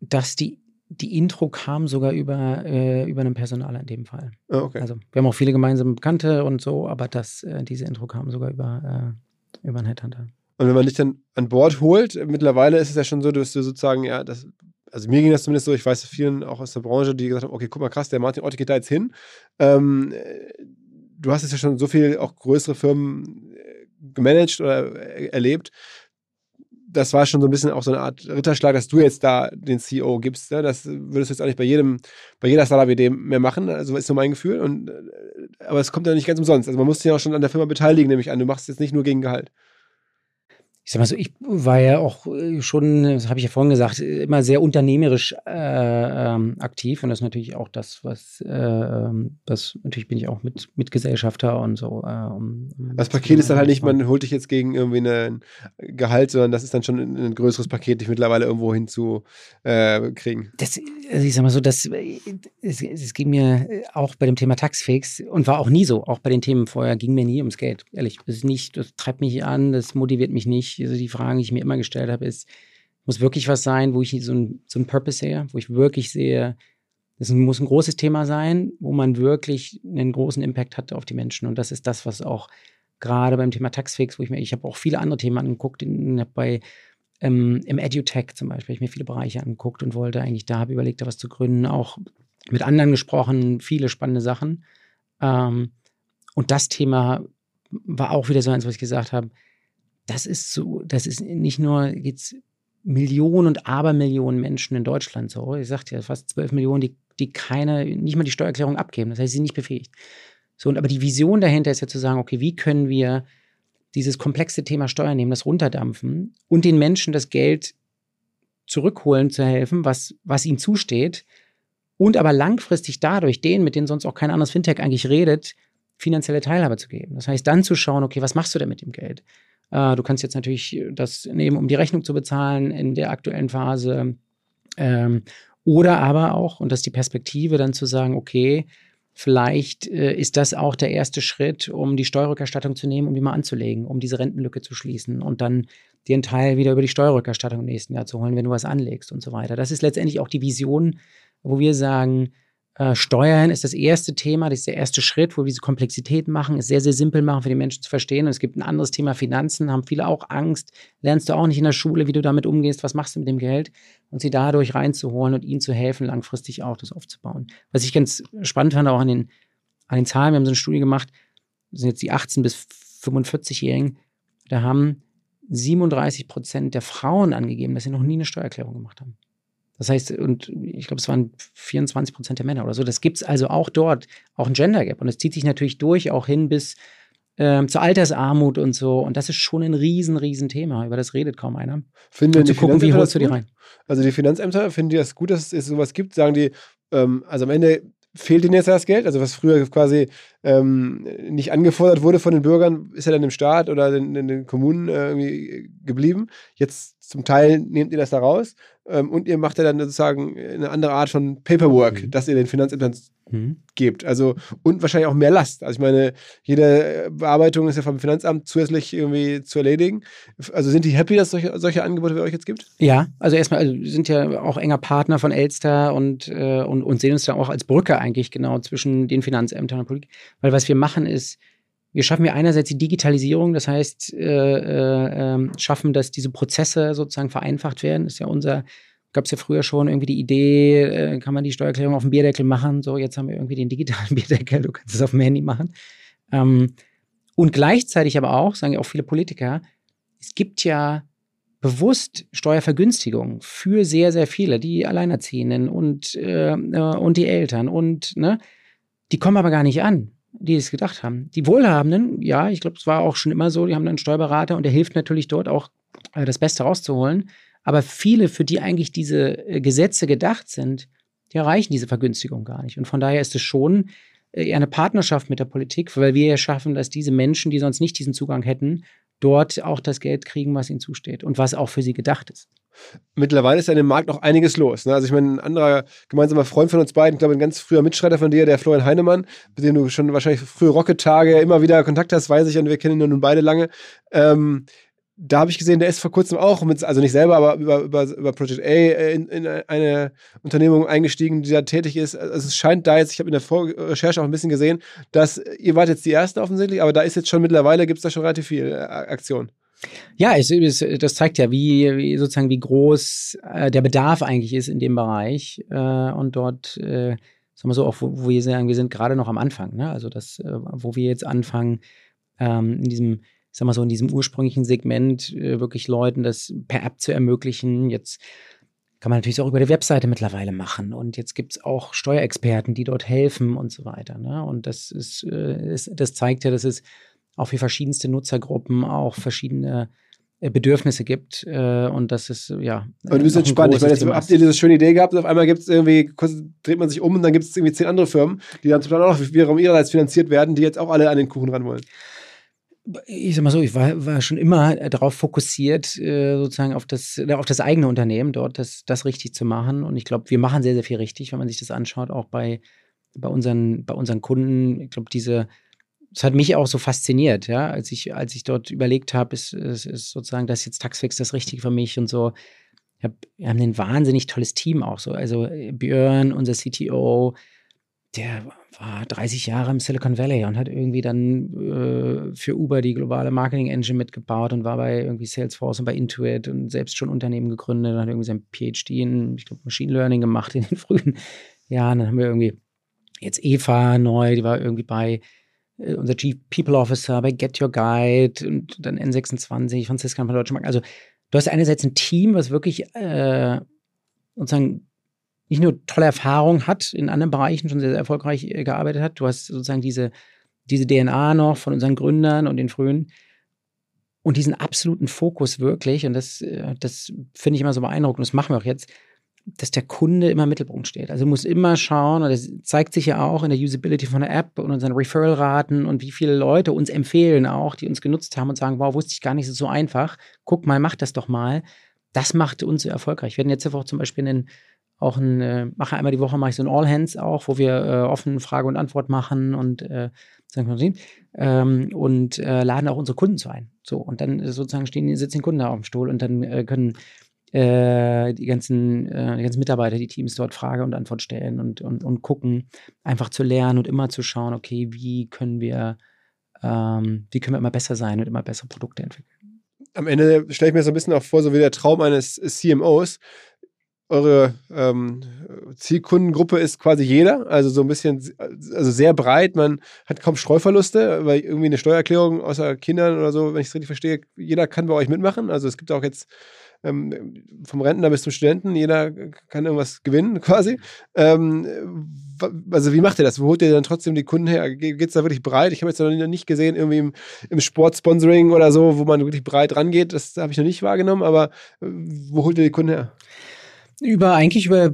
dass die, die Intro kam sogar über, äh, über einen Personaler in dem Fall. Ah, okay. Also wir haben auch viele gemeinsame Bekannte und so, aber das, äh, diese Intro kam sogar über, äh, über einen Headhunter. Und wenn man dich dann an Bord holt, mittlerweile ist es ja schon so, dass du sozusagen, ja, das, also mir ging das zumindest so, ich weiß vielen auch aus der Branche, die gesagt haben, okay, guck mal, krass, der Martin Ott geht da jetzt hin. Ähm, äh, du hast jetzt ja schon so viel auch größere Firmen äh, gemanagt oder äh, erlebt. Das war schon so ein bisschen auch so eine Art Ritterschlag, dass du jetzt da den CEO gibst. Ne? Das würdest du jetzt auch nicht bei jedem, bei jeder Startup-Idee mehr machen. Also ist so mein Gefühl. Und, äh, aber es kommt ja nicht ganz umsonst. Also man muss sich ja auch schon an der Firma beteiligen, nämlich an. Du machst es jetzt nicht nur gegen Gehalt. Ich sag mal so, ich war ja auch äh, schon, das habe ich ja vorhin gesagt, immer sehr unternehmerisch äh, ähm, aktiv und das ist natürlich auch das, was, äh, ähm, das natürlich bin ich auch mit Mitgesellschafter und so. Äh, um, Das Paket ist dann halt nicht, man holt dich jetzt gegen irgendwie ein Gehalt, sondern das ist dann schon ein, größeres Paket, dich mittlerweile irgendwo hinzukriegen. Äh. Das, also ich sag mal so, das, äh, es, es ging mir auch bei dem Thema Taxfix und war auch nie so, auch bei den Themen vorher, ging mir nie ums Geld. Ehrlich, das ist nicht, das treibt mich an, das motiviert mich nicht. Also die Fragen, die ich mir immer gestellt habe, ist, muss wirklich was sein, wo ich so ein, so ein Purpose sehe, wo ich wirklich sehe, das muss ein großes Thema sein, wo man wirklich einen großen Impact hat auf die Menschen. Und das ist das, was auch gerade beim Thema Taxfix, wo ich mir, ich habe auch viele andere Themen angeguckt, in, bei ähm, im EduTech zum Beispiel, ich mir viele Bereiche angeguckt und wollte eigentlich da, habe überlegt, da was zu gründen, auch mit anderen gesprochen, viele spannende Sachen. Ähm, und das Thema war auch wieder so eins, was ich gesagt habe. Das ist so, das ist nicht nur jetzt Millionen und Abermillionen Menschen in Deutschland so. Ich sagte ja, fast zwölf Millionen, die, die keine, nicht mal die Steuererklärung abgeben. Das heißt, sie sind nicht befähigt. So, und aber die Vision dahinter ist ja zu sagen, okay, wie können wir dieses komplexe Thema Steuern nehmen, das runterdampfen und den Menschen das Geld zurückholen zu helfen, was, was ihnen zusteht, und aber langfristig dadurch denen, mit denen sonst auch kein anderes Fintech eigentlich redet, finanzielle Teilhabe zu geben. Das heißt, dann zu schauen, okay, was machst du denn mit dem Geld? Äh, du kannst jetzt natürlich das nehmen, um die Rechnung zu bezahlen in der aktuellen Phase. Ähm, oder aber auch, und das ist die Perspektive, dann zu sagen, okay, vielleicht äh, ist das auch der erste Schritt, um die Steuerrückerstattung zu nehmen, um die mal anzulegen, um diese Rentenlücke zu schließen und dann den Teil wieder über die Steuerrückerstattung im nächsten Jahr zu holen, wenn du was anlegst und so weiter. Das ist letztendlich auch die Vision, wo wir sagen, äh, Steuern ist das erste Thema, das ist der erste Schritt, wo wir diese Komplexität machen, ist sehr, sehr simpel machen für die Menschen zu verstehen. Und es gibt ein anderes Thema Finanzen, haben viele auch Angst, lernst du auch nicht in der Schule, wie du damit umgehst, was machst du mit dem Geld und sie dadurch reinzuholen und ihnen zu helfen, langfristig auch das aufzubauen. Was ich ganz spannend fand, auch an den, an den Zahlen, wir haben so eine Studie gemacht, das sind jetzt die 18- bis 45-Jährigen, da haben 37 Prozent der Frauen angegeben, dass sie noch nie eine Steuererklärung gemacht haben. Das heißt, und ich glaube, es waren 24 Prozent der Männer oder so. Das gibt es also auch dort, auch ein Gender Gap. Und es zieht sich natürlich durch, auch hin bis ähm, zur Altersarmut und so. Und das ist schon ein riesen, riesen Thema. Über das redet kaum einer. Finden und zu gucken, wie holst du die rein? Also die Finanzämter, finden die das gut, dass es sowas gibt? Sagen die, ähm, also am Ende fehlt ihnen jetzt das Geld? Also was früher quasi ähm, nicht angefordert wurde von den Bürgern, ist ja dann im Staat oder in, in den Kommunen äh, irgendwie geblieben. Jetzt zum Teil nehmt ihr das da raus ähm, und ihr macht ja dann sozusagen eine andere Art von Paperwork, mhm. das ihr den Finanzämtern mhm. gebt. Also und wahrscheinlich auch mehr Last. Also ich meine, jede Bearbeitung ist ja vom Finanzamt zusätzlich irgendwie zu erledigen. Also sind die happy, dass solche, solche Angebote wie euch jetzt gibt? Ja, also erstmal, also wir sind ja auch enger Partner von Elster und, äh, und, und sehen uns da auch als Brücke eigentlich genau zwischen den Finanzämtern und Politik. Weil was wir machen ist, wir schaffen ja einerseits die Digitalisierung, das heißt, äh, äh, ähm, schaffen, dass diese Prozesse sozusagen vereinfacht werden. Das ist ja unser, gab es ja früher schon irgendwie die Idee, äh, kann man die Steuererklärung auf dem Bierdeckel machen. So, jetzt haben wir irgendwie den digitalen [laughs] Bierdeckel, du kannst es auf dem Handy machen. Ähm, und gleichzeitig aber auch, sagen ja auch viele Politiker, es gibt ja bewusst Steuervergünstigungen für sehr, sehr viele, die Alleinerziehenden und, äh, äh und die Eltern und, ne, die kommen aber gar nicht an die es gedacht haben. Die Wohlhabenden, ja, ich glaube, es war auch schon immer so, die haben einen Steuerberater und der hilft natürlich dort auch äh, das Beste rauszuholen. Aber viele, für die eigentlich diese äh, Gesetze gedacht sind, die erreichen diese Vergünstigung gar nicht. Und von daher ist es schon eine Partnerschaft mit der Politik, weil wir ja schaffen, dass diese Menschen, die sonst nicht diesen Zugang hätten, dort auch das Geld kriegen, was ihnen zusteht und was auch für sie gedacht ist. Mittlerweile ist ja in dem Markt noch einiges los. Ne? Also ich meine, ein anderer gemeinsamer Freund von uns beiden, ich glaube ein ganz früher Mitstreiter von dir, der Florian Heinemann, mit dem du schon wahrscheinlich frühe Rocket-Tage immer wieder Kontakt hast, weiß ich, und wir kennen ihn nun beide lange. Ähm, da habe ich gesehen, der ist vor kurzem auch, mit, also nicht selber, aber über, über, über Project A äh, in, in eine Unternehmung eingestiegen, die da tätig ist. Also es scheint da jetzt, ich habe in der Vorrecherche auch ein bisschen gesehen, dass ihr wart jetzt die Ersten offensichtlich, aber da ist jetzt schon mittlerweile, gibt es da schon relativ viel äh, Aktion. Ja, es, es, das zeigt ja, wie, wie, sozusagen wie groß äh, der Bedarf eigentlich ist in dem Bereich äh, und dort, äh, sagen wir so, auch wo, wo, wir sagen, wir sind gerade noch am Anfang, ne? also das, äh, wo wir jetzt anfangen, ähm, in diesem sag mal so, in diesem ursprünglichen Segment äh, wirklich Leuten das per App zu ermöglichen. Jetzt kann man natürlich auch über die Webseite mittlerweile machen. Und jetzt gibt es auch Steuerexperten, die dort helfen und so weiter. Ne? Und das ist, äh, ist, das zeigt ja, dass es auch für verschiedenste Nutzergruppen auch verschiedene äh, Bedürfnisse gibt äh, und das ist ja. Aber du bist entspannt. Ich meine, jetzt habt ihr diese schöne Idee gehabt und auf einmal gibt es irgendwie, dreht man sich um und dann gibt es irgendwie zehn andere Firmen, die dann zum Beispiel auch wiederum ihrerseits finanziert werden, die jetzt auch alle an den Kuchen ran wollen ich sag mal so, ich war, war schon immer darauf fokussiert, äh, sozusagen auf das, auf das eigene Unternehmen dort, das, das richtig zu machen. Und ich glaube, wir machen sehr, sehr viel richtig, wenn man sich das anschaut, auch bei, bei, unseren, bei unseren Kunden. Ich glaube, diese, das hat mich auch so fasziniert, ja, als ich, als ich dort überlegt habe, ist, ist, ist sozusagen das jetzt Taxfix das Richtige für mich und so. Hab, wir haben ein wahnsinnig tolles Team auch so. Also Björn, unser CTO, der war 30 Jahre im Silicon Valley und hat irgendwie dann äh, für Uber die globale Marketing Engine mitgebaut und war bei irgendwie Salesforce und bei Intuit und selbst schon Unternehmen gegründet und hat irgendwie sein PhD in, ich glaube, Machine Learning gemacht in den [laughs] frühen Jahren. Dann haben wir irgendwie jetzt Eva neu, die war irgendwie bei äh, unser Chief People Officer bei Get Your Guide und dann N26, Franziska von Deutsche Bank. Also du hast einerseits ein Team, was wirklich äh, sozusagen nicht nur tolle Erfahrung hat, in anderen Bereichen schon sehr, sehr erfolgreich äh, gearbeitet hat. Du hast sozusagen diese, diese DNA noch von unseren Gründern und den frühen und diesen absoluten Fokus wirklich, und das, äh, das finde ich immer so beeindruckend, das machen wir auch jetzt, dass der Kunde immer im Mittelpunkt steht. Also muss immer schauen, und das zeigt sich ja auch in der Usability von der App und unseren Referral-Raten und wie viele Leute uns empfehlen auch, die uns genutzt haben und sagen, wow, wusste ich gar nicht, es ist so einfach. Guck mal, mach das doch mal. Das macht uns so erfolgreich. Wir hatten jetzt auch zum Beispiel einen, auch ein, äh, mache einmal die Woche mache ich so ein All Hands auch, wo wir äh, offen Frage und Antwort machen und äh, ähm, und äh, laden auch unsere Kunden zu ein. So und dann sozusagen stehen, sitzen die Kunden da auf dem Stuhl und dann äh, können äh, die, ganzen, äh, die ganzen Mitarbeiter, die Teams dort Frage und Antwort stellen und, und, und gucken, einfach zu lernen und immer zu schauen, okay, wie können wir, ähm, wie können wir immer besser sein und immer bessere Produkte entwickeln. Am Ende stelle ich mir so ein bisschen auch vor, so wie der Traum eines CMOs. Eure ähm, Zielkundengruppe ist quasi jeder, also so ein bisschen, also sehr breit. Man hat kaum Streuverluste, weil irgendwie eine Steuererklärung außer Kindern oder so, wenn ich es richtig verstehe, jeder kann bei euch mitmachen. Also es gibt auch jetzt ähm, vom Rentner bis zum Studenten, jeder kann irgendwas gewinnen [laughs] quasi. Ähm, also wie macht ihr das? Wo holt ihr dann trotzdem die Kunden her? Geht es da wirklich breit? Ich habe jetzt noch nicht gesehen, irgendwie im, im Sportsponsoring oder so, wo man wirklich breit rangeht. Das habe ich noch nicht wahrgenommen, aber äh, wo holt ihr die Kunden her? Über eigentlich über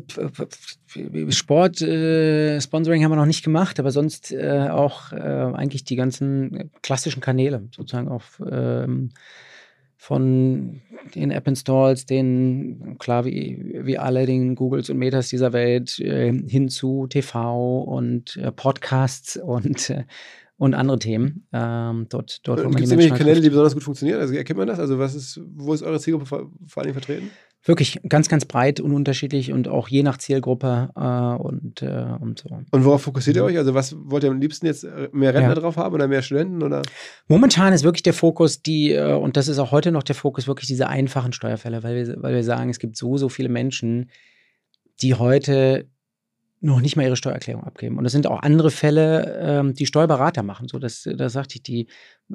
Sport äh, Sponsoring haben wir noch nicht gemacht, aber sonst äh, auch äh, eigentlich die ganzen klassischen Kanäle sozusagen auf ähm, von den App Installs, den, klar, wie, wie alle, den Googles und Metas dieser Welt, äh, hin zu TV und äh, Podcasts und, äh, und andere Themen. Ähm, dort, dort, Gibt es irgendwelche Kanäle, die besonders gut funktionieren? Also erkennt man das? Also was ist, wo ist eure Zielgruppe vor, vor allem vertreten? Wirklich ganz, ganz breit und unterschiedlich und auch je nach Zielgruppe äh, und, äh, und so. Und worauf fokussiert ihr euch? Also was wollt ihr am liebsten jetzt äh, mehr Rentner ja. drauf haben oder mehr Studenten? Oder? Momentan ist wirklich der Fokus, die, äh, und das ist auch heute noch der Fokus, wirklich diese einfachen Steuerfälle, weil wir, weil wir sagen, es gibt so, so viele Menschen, die heute noch nicht mal ihre Steuererklärung abgeben. Und es sind auch andere Fälle, ähm, die Steuerberater machen. So, das, das sagte ich, die,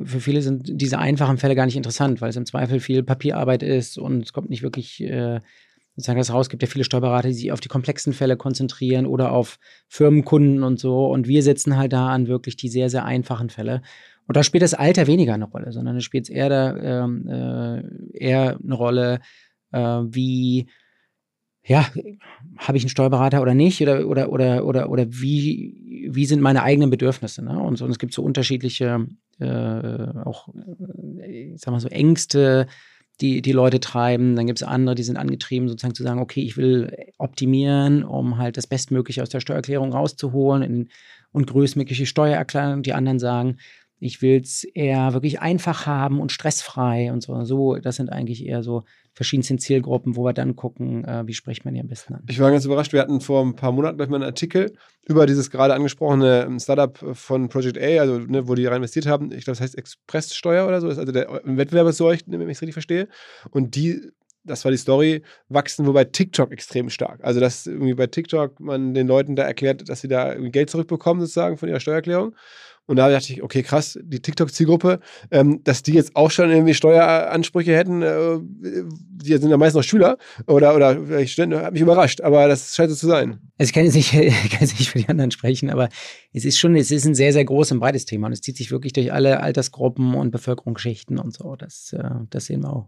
für viele sind diese einfachen Fälle gar nicht interessant, weil es im Zweifel viel Papierarbeit ist und es kommt nicht wirklich äh, sozusagen das raus. Es gibt ja viele Steuerberater, die sich auf die komplexen Fälle konzentrieren oder auf Firmenkunden und so. Und wir setzen halt da an wirklich die sehr, sehr einfachen Fälle. Und da spielt das Alter weniger eine Rolle, sondern es spielt eher, da, ähm, äh, eher eine Rolle, äh, wie ja, habe ich einen Steuerberater oder nicht? Oder, oder, oder, oder, oder wie, wie sind meine eigenen Bedürfnisse? Ne? Und, und es gibt so unterschiedliche, äh, auch, äh, ich sag mal so, Ängste, die die Leute treiben. Dann gibt es andere, die sind angetrieben, sozusagen zu sagen, okay, ich will optimieren, um halt das Bestmögliche aus der Steuererklärung rauszuholen in, und größtmögliche Steuererklärung. Die anderen sagen, ich will es eher wirklich einfach haben und stressfrei und so. So, das sind eigentlich eher so verschiedensten Zielgruppen, wo wir dann gucken, äh, wie spricht man die am besten an. Ich war ganz überrascht. Wir hatten vor ein paar Monaten gleich mal einen Artikel über dieses gerade angesprochene ähm, Startup von Project A, also ne, wo die rein investiert haben. Ich glaube, das heißt Expresssteuer oder so. Das ist also der Wettbewerber zu euch, wenn ich es richtig verstehe. Und die das war die Story, wachsen wobei TikTok extrem stark. Also, dass irgendwie bei TikTok man den Leuten da erklärt, dass sie da Geld zurückbekommen, sozusagen von ihrer Steuererklärung. Und da dachte ich, okay, krass, die TikTok-Zielgruppe, ähm, dass die jetzt auch schon irgendwie Steueransprüche hätten, äh, die sind ja meist noch Schüler oder, oder Studenten, hat mich überrascht, aber das scheint so zu sein. Also ich kann jetzt, nicht, [laughs] ich kann jetzt nicht für die anderen sprechen, aber es ist schon, es ist ein sehr, sehr großes und breites Thema und es zieht sich wirklich durch alle Altersgruppen und Bevölkerungsschichten und so. Das, äh, das sehen wir auch.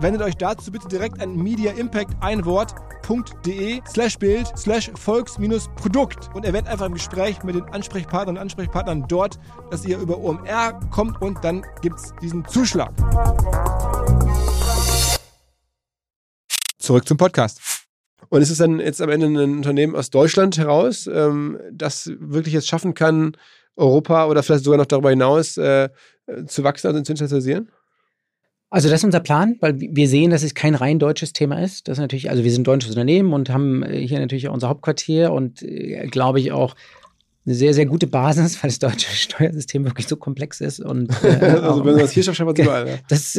Wendet euch dazu bitte direkt an Media Impact ein Wort www.ftf.de slash Bild slash Volks-Produkt und erwähnt einfach im Gespräch mit den Ansprechpartnern und Ansprechpartnern dort, dass ihr über OMR kommt und dann gibt es diesen Zuschlag. Zurück zum Podcast. Und ist es dann jetzt am Ende ein Unternehmen aus Deutschland heraus, ähm, das wirklich jetzt schaffen kann, Europa oder vielleicht sogar noch darüber hinaus äh, zu wachsen, also zu internationalisieren? Also das ist unser Plan, weil wir sehen, dass es kein rein deutsches Thema ist. Das ist natürlich, also wir sind ein deutsches Unternehmen und haben äh, hier natürlich auch unser Hauptquartier und äh, glaube ich auch eine sehr, sehr gute Basis, [laughs] weil das deutsche [laughs] Steuersystem wirklich so komplex ist. Und, äh, [laughs] also wenn man das hier man es überall. Ja. Das,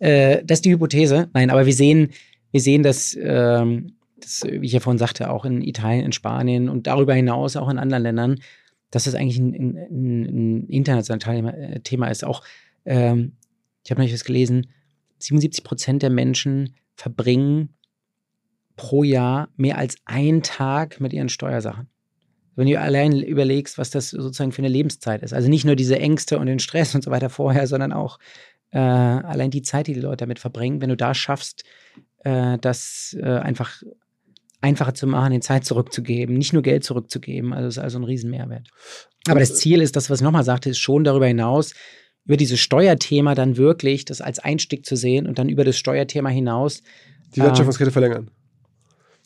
äh, das ist die Hypothese. Nein, aber wir sehen, wir sehen, dass, ähm, das, wie ich ja vorhin sagte, auch in Italien, in Spanien und darüber hinaus auch in anderen Ländern, dass das eigentlich ein, ein, ein internationales Thema ist. Auch ähm, ich habe neulich was gelesen, 77 Prozent der Menschen verbringen pro Jahr mehr als einen Tag mit ihren Steuersachen. Wenn du allein überlegst, was das sozusagen für eine Lebenszeit ist. Also nicht nur diese Ängste und den Stress und so weiter vorher, sondern auch äh, allein die Zeit, die die Leute damit verbringen. Wenn du da schaffst, äh, das äh, einfach einfacher zu machen, den Zeit zurückzugeben, nicht nur Geld zurückzugeben. Also ist also ein Riesenmehrwert. Aber das Ziel ist, das, was ich nochmal sagte, ist schon darüber hinaus, über dieses Steuerthema dann wirklich das als Einstieg zu sehen und dann über das Steuerthema hinaus die Wertschöpfungskette äh, verlängern.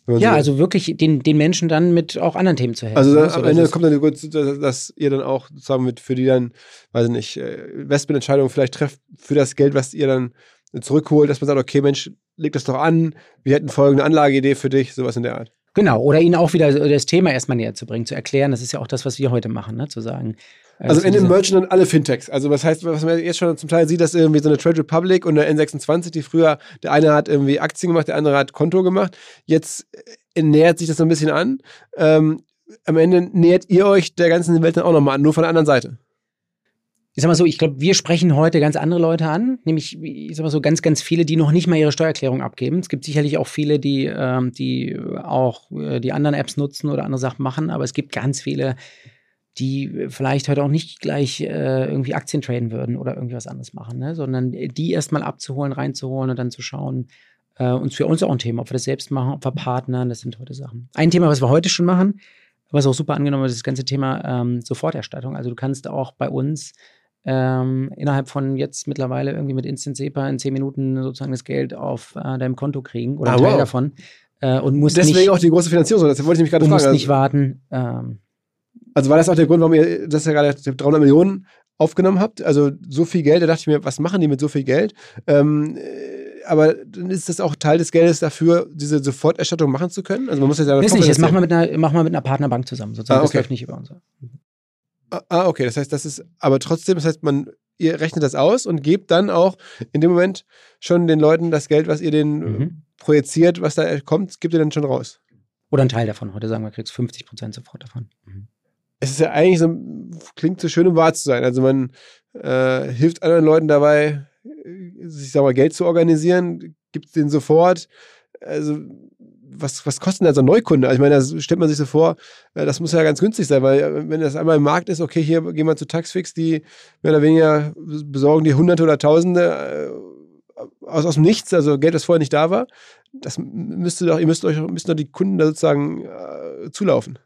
Ja, so also wirklich den, den Menschen dann mit auch anderen Themen zu helfen. Also dann, am Ende kommt dann, dass ihr dann auch sozusagen mit für die dann, weiß ich nicht, äh, Investmententscheidungen vielleicht trefft für das Geld, was ihr dann zurückholt, dass man sagt, okay, Mensch, leg das doch an, wir hätten folgende Anlageidee für dich, sowas in der Art. Genau, oder ihnen auch wieder das Thema erstmal näher zu bringen, zu erklären. Das ist ja auch das, was wir heute machen, ne? zu sagen, also, in den mergen dann alle Fintechs. Also was heißt, was man jetzt schon zum Teil sieht, dass irgendwie so eine Trade Republic und eine N26, die früher, der eine hat irgendwie Aktien gemacht, der andere hat Konto gemacht. Jetzt äh, nähert sich das so ein bisschen an. Ähm, am Ende nähert ihr euch der ganzen Welt dann auch nochmal an, nur von der anderen Seite. Ich sag mal so, ich glaube, wir sprechen heute ganz andere Leute an, nämlich, ich sag mal so, ganz, ganz viele, die noch nicht mal ihre Steuererklärung abgeben. Es gibt sicherlich auch viele, die, ähm, die auch äh, die anderen Apps nutzen oder andere Sachen machen, aber es gibt ganz viele, die vielleicht heute auch nicht gleich äh, irgendwie Aktien traden würden oder irgendwie was anderes machen, ne? sondern die erstmal abzuholen, reinzuholen und dann zu schauen. Äh, und für uns auch ein Thema, ob wir das selbst machen, ob wir partnern, das sind heute Sachen. Ein Thema, was wir heute schon machen, was auch super angenommen wird, ist das ganze Thema ähm, Soforterstattung. Also du kannst auch bei uns ähm, innerhalb von jetzt mittlerweile irgendwie mit Instant SEPA in zehn Minuten sozusagen das Geld auf äh, deinem Konto kriegen oder ah, ein Teil wow. davon. Äh, und musst Deswegen nicht, auch die große Finanzierung, das wollte ich mich gerade fragen. Du musst nicht warten. Ähm, also war das auch der Grund, warum ihr das ja gerade 300 Millionen aufgenommen habt? Also so viel Geld, da dachte ich mir, was machen die mit so viel Geld? Ähm, äh, aber dann ist das auch Teil des Geldes dafür, diese Soforterstattung machen zu können? Also man muss ja nicht, das machen wir mit einer, machen wir mit einer Partnerbank zusammen, sozusagen. Ah, okay. Das läuft nicht über uns. Ah, ah, okay, das heißt, das ist, aber trotzdem, das heißt, man, ihr rechnet das aus und gebt dann auch in dem Moment schon den Leuten das Geld, was ihr denen mhm. projiziert, was da kommt, gibt ihr dann schon raus. Oder ein Teil davon. Heute sagen wir, kriegst 50 Prozent sofort davon. Mhm es ist ja eigentlich so, klingt so schön, um wahr zu sein. Also man äh, hilft anderen Leuten dabei, sich sag mal, Geld zu organisieren, gibt es denen sofort. Also was, was kostet denn also ein Neukunde? Also ich meine, da stellt man sich so vor, äh, das muss ja ganz günstig sein, weil äh, wenn das einmal im Markt ist, okay, hier gehen wir zu Taxfix, die mehr oder weniger besorgen die Hunderte oder Tausende äh, aus, aus dem Nichts, also Geld, das vorher nicht da war. Das müsste doch, ihr müsst euch müssten doch die Kunden da sozusagen äh, zulaufen.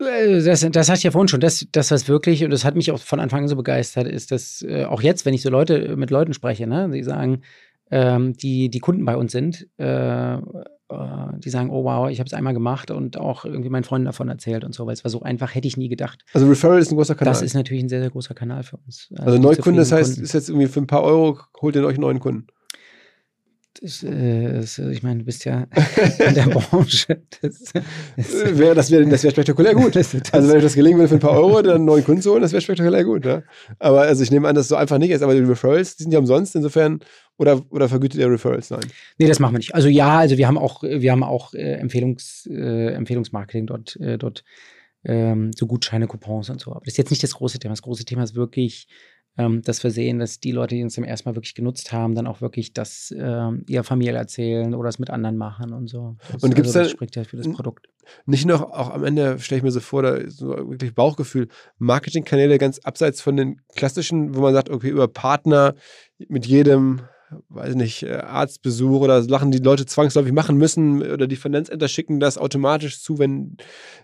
Äh, das, das hatte ich ja vorhin schon. Das, das, was wirklich, und das hat mich auch von Anfang an so begeistert, ist, dass äh, auch jetzt, wenn ich so Leute mit Leuten spreche, ne, die sagen, ähm, die, die Kunden bei uns sind, äh, äh, die sagen, oh wow, ich habe es einmal gemacht und auch irgendwie meinen Freunden davon erzählt und so, weil es war so einfach, hätte ich nie gedacht. Also Referral ist ein großer Kanal. Das ist natürlich ein sehr, sehr großer Kanal für uns. Also, also Neukunde, das heißt, Kunden. ist jetzt irgendwie für ein paar Euro, holt ihr euch einen neuen Kunden äh, ich meine, du bist ja in der [laughs] Branche. Das, das wäre das wär, das wär spektakulär gut. also wenn euch das gelingen würde für ein paar Euro, dann einen neuen Kunden zu holen, das wäre spektakulär gut. Ne? Aber also ich nehme an, dass es so einfach nicht ist. Aber die Referrals, die sind ja umsonst. Insofern oder, oder vergütet ihr Referrals? Nein. Nee, das machen wir nicht. Also ja, also wir haben auch, wir haben auch äh, Empfehlungs, äh, Empfehlungsmarketing dort, äh, dort ähm, so Gutscheine, Coupons und so. Aber das ist jetzt nicht das große Thema. Das große Thema ist wirklich ähm, dass wir sehen, dass die Leute, die uns zum ersten Mal wirklich genutzt haben, dann auch wirklich das ähm, ihrer Familie erzählen oder es mit anderen machen und so. Das, und gibt's also, das spricht ja für das Produkt. Nicht noch, auch am Ende stelle ich mir so vor, da so wirklich Bauchgefühl, Marketingkanäle ganz abseits von den klassischen, wo man sagt, okay, über Partner mit jedem weiß nicht, äh, Arztbesuch oder Sachen, die Leute zwangsläufig machen müssen oder die Finanzämter schicken das automatisch zu, wenn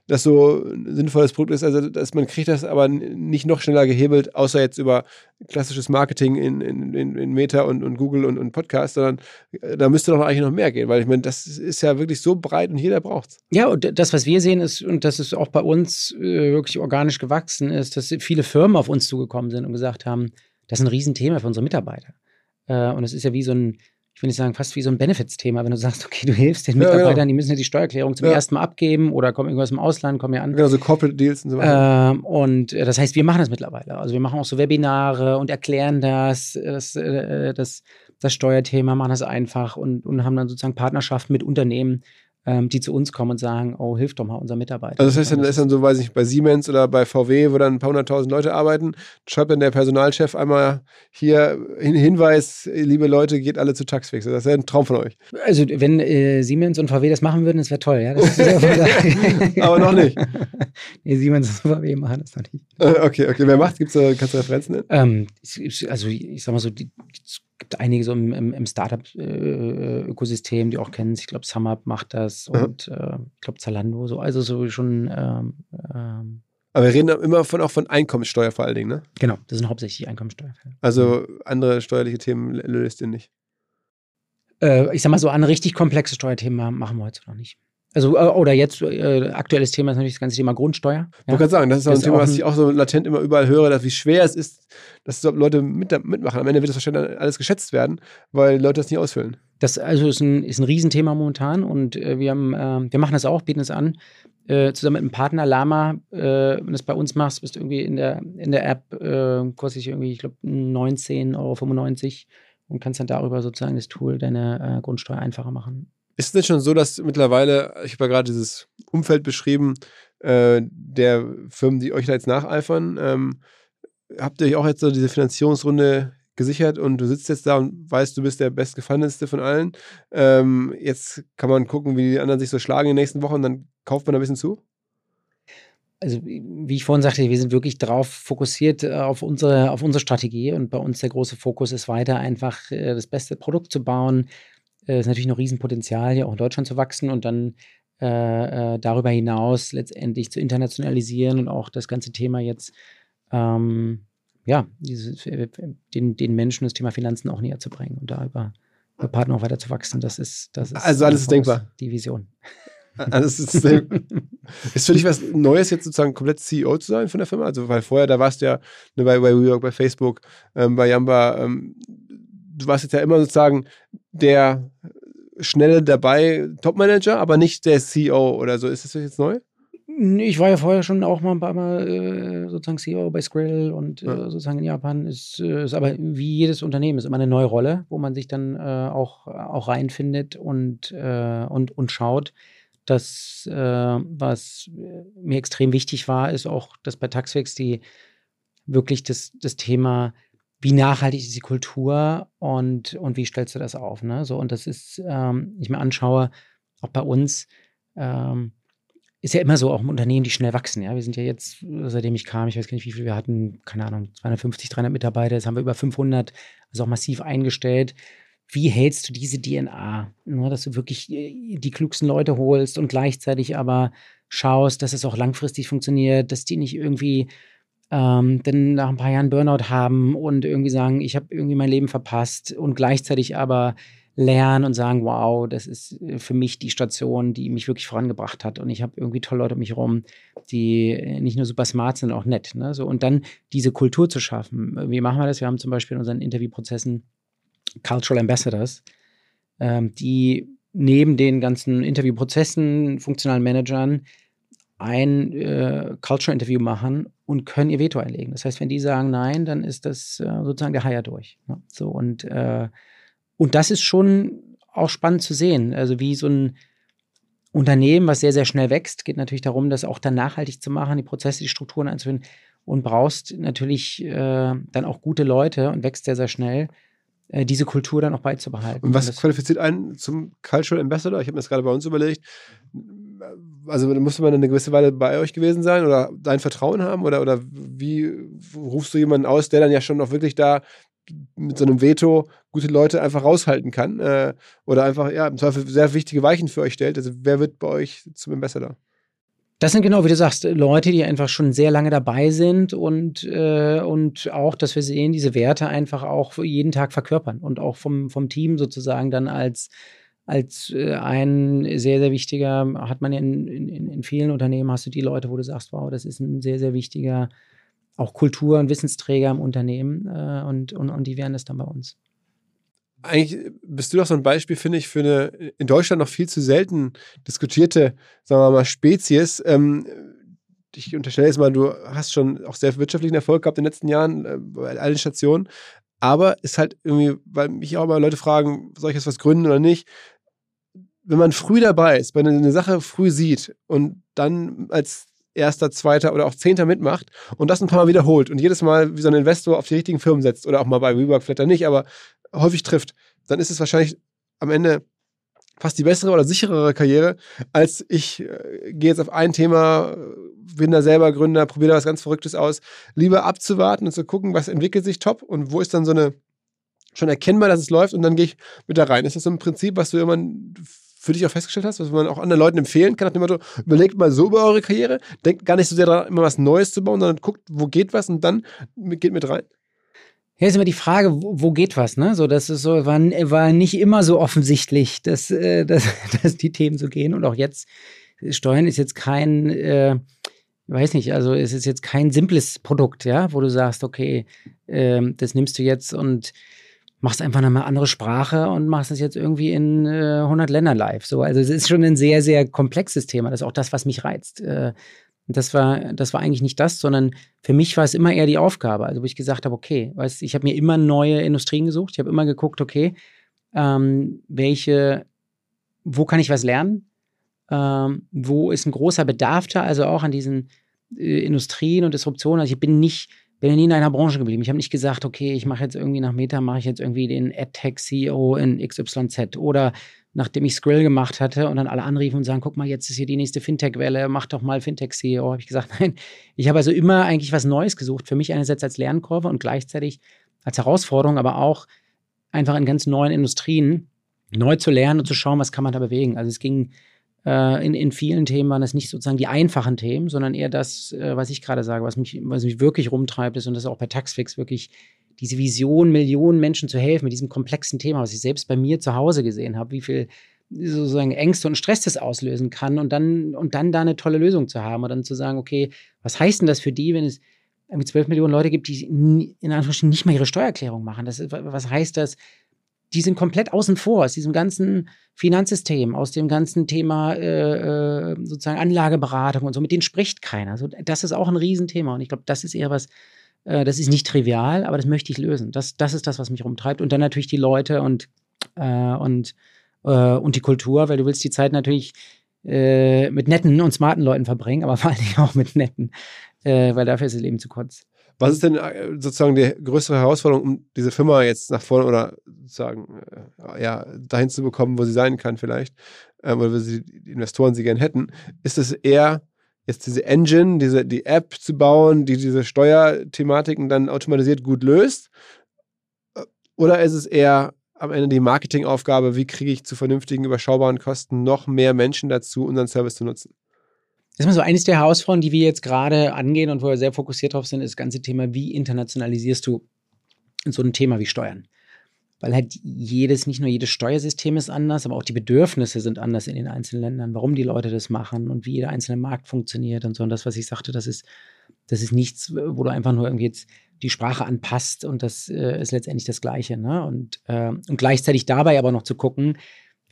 das so ein sinnvolles Produkt ist. Also dass man kriegt das aber nicht noch schneller gehebelt, außer jetzt über klassisches Marketing in, in, in Meta und, und Google und, und Podcast, sondern äh, da müsste doch eigentlich noch mehr gehen, weil ich meine, das ist ja wirklich so breit und jeder braucht es. Ja, und das, was wir sehen, ist, und das ist auch bei uns äh, wirklich organisch gewachsen, ist, dass viele Firmen auf uns zugekommen sind und gesagt haben, das ist ein Riesenthema für unsere Mitarbeiter. Äh, und es ist ja wie so ein, ich will nicht sagen, fast wie so ein Benefits-Thema, wenn du sagst, okay, du hilfst den Mitarbeitern, ja, genau. die müssen ja die Steuererklärung zum ja. ersten Mal abgeben oder kommen irgendwas im Ausland, kommen ja an. Genau, so Corporate Deals und so weiter. Ähm, und äh, das heißt, wir machen das mittlerweile. Also wir machen auch so Webinare und erklären das, das, äh, das, das Steuerthema, machen das einfach und, und haben dann sozusagen Partnerschaften mit Unternehmen, ähm, die zu uns kommen und sagen, oh, hilf doch mal unser Mitarbeiter. Also das heißt, dann ist dann so, weiß ich, bei Siemens oder bei VW, wo dann ein paar hunderttausend Leute arbeiten, schreibt dann der Personalchef einmal hier einen Hinweis, liebe Leute, geht alle zu Taxfix. Das wäre ein Traum von euch. Also wenn äh, Siemens und VW das machen würden, das wäre toll, ja. [laughs] Aber noch nicht. [laughs] nee, Siemens und VW machen das noch nicht. Äh, okay, okay. Wer macht? Gibt's da, kannst du Referenzen nennen? Ähm, also ich sag mal so, die, gibt einige so im, im, im Startup-Ökosystem, die auch kennen. Ich glaube, SumUp macht das mhm. und äh, ich glaube Zalando, so, also so schon. Ähm, ähm, aber wir reden immer von, auch von Einkommenssteuer vor allen Dingen, ne? Genau, das sind hauptsächlich Einkommenssteuerfälle. Also andere steuerliche Themen löst ihr nicht? Äh, ich sag mal so, eine richtig komplexe Steuerthemen machen wir heute noch nicht. Also, äh, oder jetzt, äh, aktuelles Thema ist natürlich das ganze Thema Grundsteuer. Ja? Ich wollte gerade sagen, das ist auch das ein Thema, was ich auch so latent immer überall höre, dass wie schwer es ist, dass Leute mit, mitmachen. Am Ende wird das wahrscheinlich alles geschätzt werden, weil Leute das nicht ausfüllen. Das also ist ein, ist ein Riesenthema momentan und äh, wir, haben, äh, wir machen das auch, bieten es an. Äh, zusammen mit einem Partner Lama, äh, wenn du das bei uns machst, bist du irgendwie in der, in der App, kostet sich irgendwie, ich glaube, 19,95 Euro und kannst dann darüber sozusagen das Tool deine Grundsteuer einfacher machen. Ist es denn schon so, dass mittlerweile, ich habe ja gerade dieses Umfeld beschrieben, äh, der Firmen, die euch da jetzt nacheifern, ähm, habt ihr euch auch jetzt so diese Finanzierungsrunde gesichert und du sitzt jetzt da und weißt, du bist der bestgefahrenste von allen. Ähm, jetzt kann man gucken, wie die anderen sich so schlagen in den nächsten Wochen und dann kauft man ein bisschen zu? Also, wie ich vorhin sagte, wir sind wirklich darauf fokussiert äh, auf unsere, auf unsere Strategie und bei uns der große Fokus ist weiter einfach äh, das beste Produkt zu bauen, äh, ist natürlich noch Riesenpotenzial, hier auch in Deutschland zu wachsen und dann äh, äh, darüber hinaus letztendlich zu internationalisieren und auch das ganze Thema jetzt, ähm, ja, dieses, den, den Menschen das Thema Finanzen auch näher zu bringen und da über, Partner auch weiter zu wachsen. Das ist, das ist also alles ist denkbar. Die Vision. Alles ist, [laughs] ist für dich was Neues, jetzt sozusagen komplett CEO zu sein von der Firma? Also, weil vorher, da warst du ja ne, bei, bei WeWork, bei Facebook, ähm, bei Yamba, ähm, du warst jetzt ja immer sozusagen der schnelle dabei Topmanager, aber nicht der CEO oder so. Ist das jetzt neu? Ich war ja vorher schon auch mal ein paar Mal äh, sozusagen CEO bei Skrill und äh, ja. sozusagen in Japan. Ist, äh, ist aber wie jedes Unternehmen ist immer eine neue Rolle, wo man sich dann äh, auch, auch reinfindet und, äh, und, und schaut. Das, äh, was mir extrem wichtig war, ist auch, dass bei Taxfix die wirklich das, das Thema wie nachhaltig ist die Kultur und, und wie stellst du das auf? Ne? So, und das ist, ähm, ich mir anschaue, auch bei uns, ähm, ist ja immer so, auch im Unternehmen, die schnell wachsen. Ja, wir sind ja jetzt, seitdem ich kam, ich weiß gar nicht, wie viel wir hatten, keine Ahnung, 250, 300 Mitarbeiter, jetzt haben wir über 500, also auch massiv eingestellt. Wie hältst du diese DNA, ne, dass du wirklich äh, die klugsten Leute holst und gleichzeitig aber schaust, dass es auch langfristig funktioniert, dass die nicht irgendwie ähm, dann nach ein paar Jahren Burnout haben und irgendwie sagen, ich habe irgendwie mein Leben verpasst und gleichzeitig aber lernen und sagen, wow, das ist äh, für mich die Station, die mich wirklich vorangebracht hat und ich habe irgendwie tolle Leute um mich herum, die äh, nicht nur super smart sind, auch nett. Ne? So, und dann diese Kultur zu schaffen. Wie machen wir das? Wir haben zum Beispiel in unseren Interviewprozessen Cultural Ambassadors, ähm, die neben den ganzen Interviewprozessen, funktionalen Managern ein äh, Culture-Interview machen und können ihr Veto einlegen. Das heißt, wenn die sagen nein, dann ist das äh, sozusagen der Haier durch. Ne? So und äh, und das ist schon auch spannend zu sehen. Also wie so ein Unternehmen, was sehr sehr schnell wächst, geht natürlich darum, das auch dann nachhaltig zu machen, die Prozesse, die Strukturen einzuführen und brauchst natürlich äh, dann auch gute Leute und wächst sehr sehr schnell äh, diese Kultur dann auch beizubehalten. Und was qualifiziert einen zum Cultural Ambassador? Ich habe mir das gerade bei uns überlegt also musste man eine gewisse Weile bei euch gewesen sein oder dein Vertrauen haben? Oder, oder wie rufst du jemanden aus, der dann ja schon auch wirklich da mit so einem Veto gute Leute einfach raushalten kann? Äh, oder einfach, ja, im Zweifel sehr wichtige Weichen für euch stellt? Also wer wird bei euch zum Ambassador? Das sind genau, wie du sagst, Leute, die einfach schon sehr lange dabei sind und, äh, und auch, dass wir sehen, diese Werte einfach auch jeden Tag verkörpern und auch vom, vom Team sozusagen dann als als äh, ein sehr, sehr wichtiger, hat man ja in, in, in vielen Unternehmen, hast du die Leute, wo du sagst, wow, das ist ein sehr, sehr wichtiger, auch Kultur- und Wissensträger im Unternehmen äh, und, und, und die wären das dann bei uns. Eigentlich bist du doch so ein Beispiel, finde ich, für eine in Deutschland noch viel zu selten diskutierte, sagen wir mal, Spezies. Ähm, ich unterstelle jetzt mal, du hast schon auch sehr wirtschaftlichen Erfolg gehabt in den letzten Jahren äh, bei allen Stationen. Aber ist halt irgendwie, weil mich auch mal Leute fragen, soll ich jetzt was gründen oder nicht? Wenn man früh dabei ist, wenn man eine Sache früh sieht und dann als erster, zweiter oder auch zehnter mitmacht und das ein paar Mal wiederholt und jedes Mal wie so ein Investor auf die richtigen Firmen setzt oder auch mal bei WeWork vielleicht nicht, aber häufig trifft, dann ist es wahrscheinlich am Ende fast die bessere oder sicherere Karriere, als ich äh, gehe jetzt auf ein Thema, bin da selber Gründer, probiere da was ganz Verrücktes aus. Lieber abzuwarten und zu gucken, was entwickelt sich top und wo ist dann so eine schon erkennbar, dass es läuft und dann gehe ich mit da rein. Ist das so ein Prinzip, was du immer für dich auch festgestellt hast, was man auch anderen Leuten empfehlen kann, nach dem Motto, überlegt mal so über eure Karriere, denkt gar nicht so sehr daran, immer was Neues zu bauen, sondern guckt, wo geht was und dann geht mit rein? Ja, ist immer die Frage, wo, geht was, ne? So, das ist so, war, war nicht immer so offensichtlich, dass, äh, [laughs] dass, dass die Themen so gehen. Und auch jetzt, Steuern ist jetzt kein, äh, weiß nicht, also es ist jetzt kein simples Produkt, ja, wo du sagst, okay, äh, das nimmst du jetzt und machst einfach eine andere Sprache und machst es jetzt irgendwie in äh, 100 Ländern live. So, also es ist schon ein sehr, sehr komplexes Thema. Das ist auch das, was mich reizt. Äh, das war, das war eigentlich nicht das, sondern für mich war es immer eher die Aufgabe. Also wo ich gesagt habe, okay, weißt, ich habe mir immer neue Industrien gesucht. Ich habe immer geguckt, okay, ähm, welche, wo kann ich was lernen? Ähm, wo ist ein großer Bedarf da? Also auch an diesen äh, Industrien und Disruptionen. Also ich bin nicht bin nie in einer Branche geblieben. Ich habe nicht gesagt, okay, ich mache jetzt irgendwie nach Meta, mache ich jetzt irgendwie den AdTech-CEO in XYZ oder nachdem ich Skrill gemacht hatte und dann alle anriefen und sagen, guck mal, jetzt ist hier die nächste Fintech-Welle, mach doch mal Fintech-CEO, habe ich gesagt, [laughs] nein. Ich habe also immer eigentlich was Neues gesucht, für mich einerseits als Lernkurve und gleichzeitig als Herausforderung, aber auch einfach in ganz neuen Industrien neu zu lernen und zu schauen, was kann man da bewegen. Also es ging in, in vielen Themen waren es nicht sozusagen die einfachen Themen, sondern eher das, äh, was ich gerade sage, was mich, was mich wirklich rumtreibt, ist und das auch bei Taxfix wirklich diese Vision, Millionen Menschen zu helfen mit diesem komplexen Thema, was ich selbst bei mir zu Hause gesehen habe, wie viel sozusagen Ängste und Stress das auslösen kann und dann, und dann da eine tolle Lösung zu haben und dann zu sagen, okay, was heißt denn das für die, wenn es irgendwie 12 Millionen Leute gibt, die in Anführungsstrichen nicht mal ihre Steuererklärung machen? Das, was heißt das die sind komplett außen vor aus diesem ganzen Finanzsystem, aus dem ganzen Thema äh, äh, sozusagen Anlageberatung und so. Mit denen spricht keiner. So, das ist auch ein Riesenthema. Und ich glaube, das ist eher was, äh, das ist nicht trivial, aber das möchte ich lösen. Das, das ist das, was mich rumtreibt. Und dann natürlich die Leute und, äh, und, äh, und die Kultur, weil du willst die Zeit natürlich äh, mit netten und smarten Leuten verbringen, aber [laughs] vor Dingen auch mit netten, weil dafür ist das Leben zu kurz. Was ist denn äh, sozusagen die größere Herausforderung, um diese Firma jetzt nach vorne oder sozusagen äh, ja, dahin zu bekommen, wo sie sein kann vielleicht, ähm, oder wo sie die Investoren sie gern hätten? Ist es eher jetzt diese Engine, diese, die App zu bauen, die diese Steuerthematiken dann automatisiert gut löst? Äh, oder ist es eher am Ende die Marketingaufgabe, wie kriege ich zu vernünftigen, überschaubaren Kosten noch mehr Menschen dazu, unseren Service zu nutzen? Das ist mal so eines der Herausforderungen, die wir jetzt gerade angehen und wo wir sehr fokussiert drauf sind, ist das ganze Thema, wie internationalisierst du so ein Thema wie Steuern? Weil halt jedes, nicht nur jedes Steuersystem ist anders, aber auch die Bedürfnisse sind anders in den einzelnen Ländern, warum die Leute das machen und wie jeder einzelne Markt funktioniert und so. Und das, was ich sagte, das ist, das ist nichts, wo du einfach nur irgendwie jetzt die Sprache anpasst und das äh, ist letztendlich das Gleiche. Ne? Und, äh, und gleichzeitig dabei aber noch zu gucken,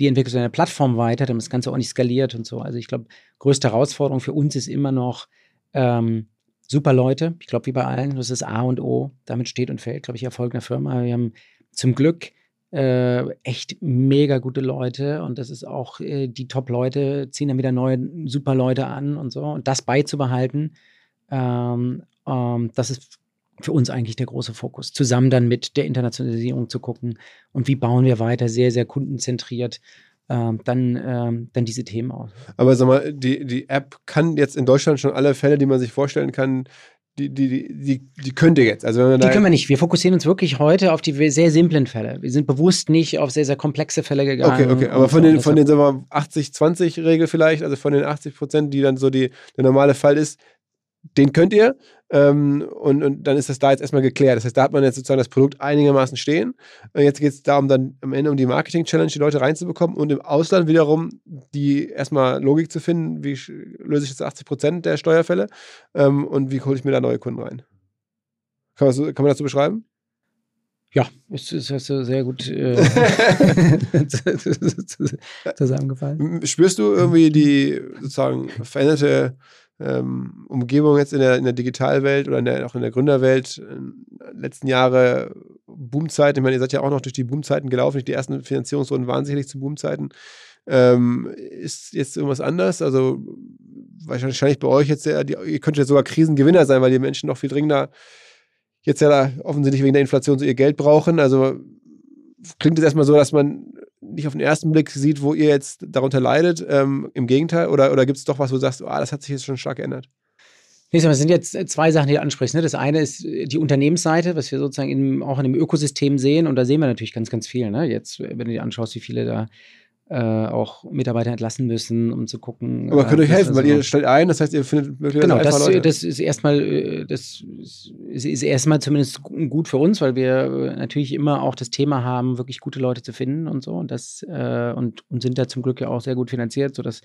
wie entwickelst du deine Plattform weiter, damit das Ganze auch nicht skaliert und so. Also ich glaube, größte Herausforderung für uns ist immer noch ähm, super Leute. Ich glaube, wie bei allen, das ist A und O. Damit steht und fällt, glaube ich, Erfolg einer Firma. Wir haben zum Glück äh, echt mega gute Leute und das ist auch, äh, die Top-Leute ziehen dann wieder neue super Leute an und so. Und das beizubehalten, ähm, ähm, das ist für uns eigentlich der große Fokus. Zusammen dann mit der Internationalisierung zu gucken und wie bauen wir weiter sehr, sehr kundenzentriert ähm, dann, ähm, dann diese Themen aus. Aber sag mal, die, die App kann jetzt in Deutschland schon alle Fälle, die man sich vorstellen kann, die, die, die, die könnte jetzt. Also wenn die können wir nicht. Wir fokussieren uns wirklich heute auf die sehr simplen Fälle. Wir sind bewusst nicht auf sehr, sehr komplexe Fälle gegangen. Okay, okay. Aber von den, von den 80-20-Regel vielleicht, also von den 80 Prozent, die dann so die, der normale Fall ist, den könnt ihr. Ähm, und, und dann ist das da jetzt erstmal geklärt. Das heißt, da hat man jetzt sozusagen das Produkt einigermaßen stehen. Und jetzt geht es darum, dann am Ende um die Marketing-Challenge, die Leute reinzubekommen und im Ausland wiederum die erstmal Logik zu finden, wie löse ich jetzt 80 Prozent der Steuerfälle ähm, und wie hole ich mir da neue Kunden rein. Kann man, so, kann man das so beschreiben? Ja, ist, ist, ist sehr gut äh, [laughs] [laughs] zusammengefallen. Spürst du irgendwie die sozusagen veränderte ähm, Umgebung jetzt in der, in der Digitalwelt oder in der, auch in der Gründerwelt, äh, letzten Jahre Boomzeiten, ich meine, ihr seid ja auch noch durch die Boomzeiten gelaufen, die ersten Finanzierungsrunden waren sicherlich zu Boomzeiten. Ähm, ist jetzt irgendwas anders? Also wahrscheinlich bei euch jetzt, ja, die, ihr könnt ja sogar Krisengewinner sein, weil die Menschen noch viel dringender jetzt ja offensichtlich wegen der Inflation so ihr Geld brauchen. Also klingt es erstmal so, dass man nicht auf den ersten Blick sieht, wo ihr jetzt darunter leidet. Ähm, Im Gegenteil, oder, oder gibt es doch was, wo du sagst, ah, das hat sich jetzt schon stark geändert? Es sind jetzt zwei Sachen, die du ansprichst. Ne? Das eine ist die Unternehmensseite, was wir sozusagen in, auch in dem Ökosystem sehen. Und da sehen wir natürlich ganz, ganz viel. Ne? Jetzt, wenn du dir anschaust, wie viele da äh, auch Mitarbeiter entlassen müssen, um zu gucken. Aber könnt ihr euch helfen, weil ihr stellt ein, das heißt, ihr findet möglicherweise Genau, das, Leute. das ist erstmal, äh, das ist, ist erstmal zumindest gut für uns, weil wir natürlich immer auch das Thema haben, wirklich gute Leute zu finden und so. Und das äh, und, und sind da zum Glück ja auch sehr gut finanziert, sodass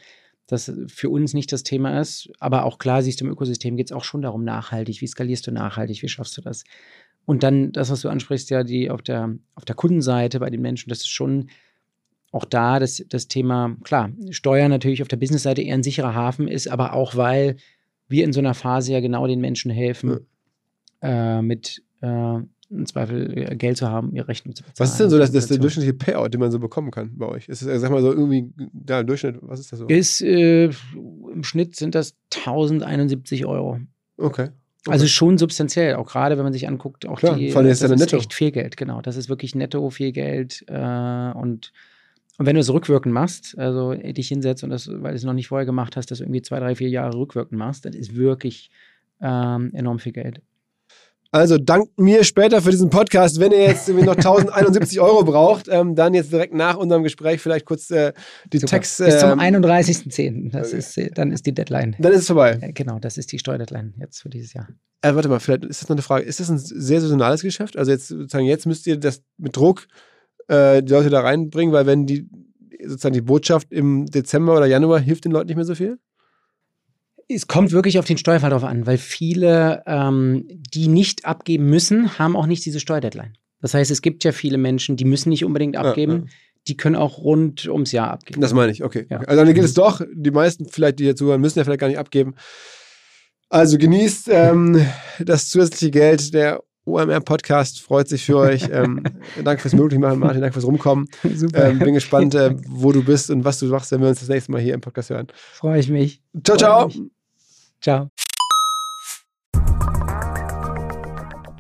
das für uns nicht das Thema ist. Aber auch klar, siehst du, im Ökosystem geht es auch schon darum, nachhaltig. Wie skalierst du nachhaltig? Wie schaffst du das? Und dann das, was du ansprichst, ja, die auf der, auf der Kundenseite bei den Menschen, das ist schon auch da das, das Thema, klar, Steuern natürlich auf der Businessseite eher ein sicherer Hafen ist, aber auch weil wir in so einer Phase ja genau den Menschen helfen, ja. äh, mit äh, im Zweifel äh, Geld zu haben, ihre Rechnung zu bezahlen. Was ist denn so das, das der durchschnittliche Payout, den man so bekommen kann bei euch? Ist es, sag mal so, irgendwie, da im Durchschnitt, was ist das so? Ist, äh, Im Schnitt sind das 1071 Euro. Okay. Okay. Also schon substanziell, auch gerade wenn man sich anguckt, auch Klar, die, vor allem ist das ist netto. echt viel Geld, genau. Das ist wirklich netto viel Geld äh, und und wenn du es rückwirkend machst, also dich hinsetzt und das, weil du es noch nicht vorher gemacht hast, das irgendwie zwei, drei, vier Jahre rückwirkend machst, das ist wirklich ähm, enorm viel Geld. Also dankt mir später für diesen Podcast. Wenn ihr jetzt irgendwie noch 1071 Euro braucht, ähm, dann jetzt direkt nach unserem Gespräch vielleicht kurz äh, die Text. Bis zum 31.10. Ähm, das okay. ist, äh, dann ist die Deadline. Dann ist es vorbei. Äh, genau, das ist die Steuerdeadline jetzt für dieses Jahr. Äh, warte mal, vielleicht ist das noch eine Frage. Ist das ein sehr saisonales Geschäft? Also jetzt sozusagen, jetzt müsst ihr das mit Druck äh, die Leute da reinbringen, weil wenn die sozusagen die Botschaft im Dezember oder Januar hilft den Leuten nicht mehr so viel? Es kommt wirklich auf den Steuerfall drauf an, weil viele, ähm, die nicht abgeben müssen, haben auch nicht diese Steuerdeadline. Das heißt, es gibt ja viele Menschen, die müssen nicht unbedingt abgeben. Ja, ja. Die können auch rund ums Jahr abgeben. Das meine ich, okay. Ja. Also dann geht es doch, die meisten vielleicht, die hier zuhören, müssen ja vielleicht gar nicht abgeben. Also genießt ähm, das zusätzliche Geld der OMR-Podcast freut sich für euch. Ähm, [laughs] danke fürs Möglichmachen, Martin. Danke fürs Rumkommen. Super. Ähm, bin gespannt, äh, [laughs] wo du bist und was du machst, wenn wir uns das nächste Mal hier im Podcast hören. Freue ich mich. Ciao, ciao. Mich. Ciao.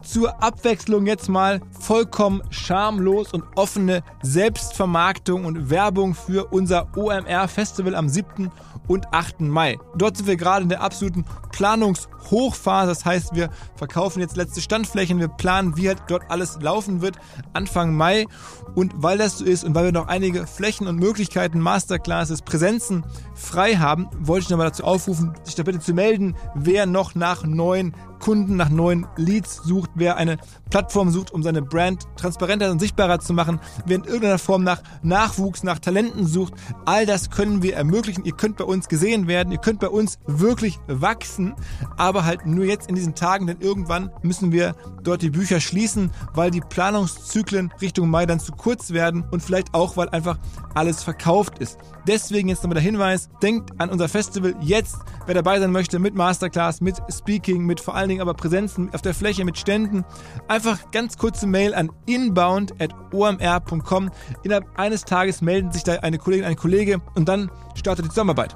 Zur Abwechslung jetzt mal vollkommen schamlos und offene Selbstvermarktung und Werbung für unser OMR-Festival am 7 und 8. Mai. Dort sind wir gerade in der absoluten Planungshochphase. Das heißt, wir verkaufen jetzt letzte Standflächen, wir planen, wie halt dort alles laufen wird Anfang Mai. Und weil das so ist und weil wir noch einige Flächen und Möglichkeiten, Masterclasses, Präsenzen frei haben, wollte ich nochmal dazu aufrufen, sich da bitte zu melden, wer noch nach neuen Kunden nach neuen Leads sucht, wer eine Plattform sucht, um seine Brand transparenter und sichtbarer zu machen, wer in irgendeiner Form nach Nachwuchs, nach Talenten sucht. All das können wir ermöglichen. Ihr könnt bei uns gesehen werden, ihr könnt bei uns wirklich wachsen, aber halt nur jetzt in diesen Tagen, denn irgendwann müssen wir dort die Bücher schließen, weil die Planungszyklen Richtung Mai dann zu kurz werden und vielleicht auch, weil einfach alles verkauft ist. Deswegen jetzt nochmal der Hinweis, denkt an unser Festival jetzt, wer dabei sein möchte, mit Masterclass, mit Speaking, mit vor allen Dingen aber Präsenzen auf der Fläche, mit Ständen. Einfach ganz kurze Mail an inbound.omr.com. Innerhalb eines Tages melden sich da eine Kollegin, ein Kollege und dann startet die Zusammenarbeit.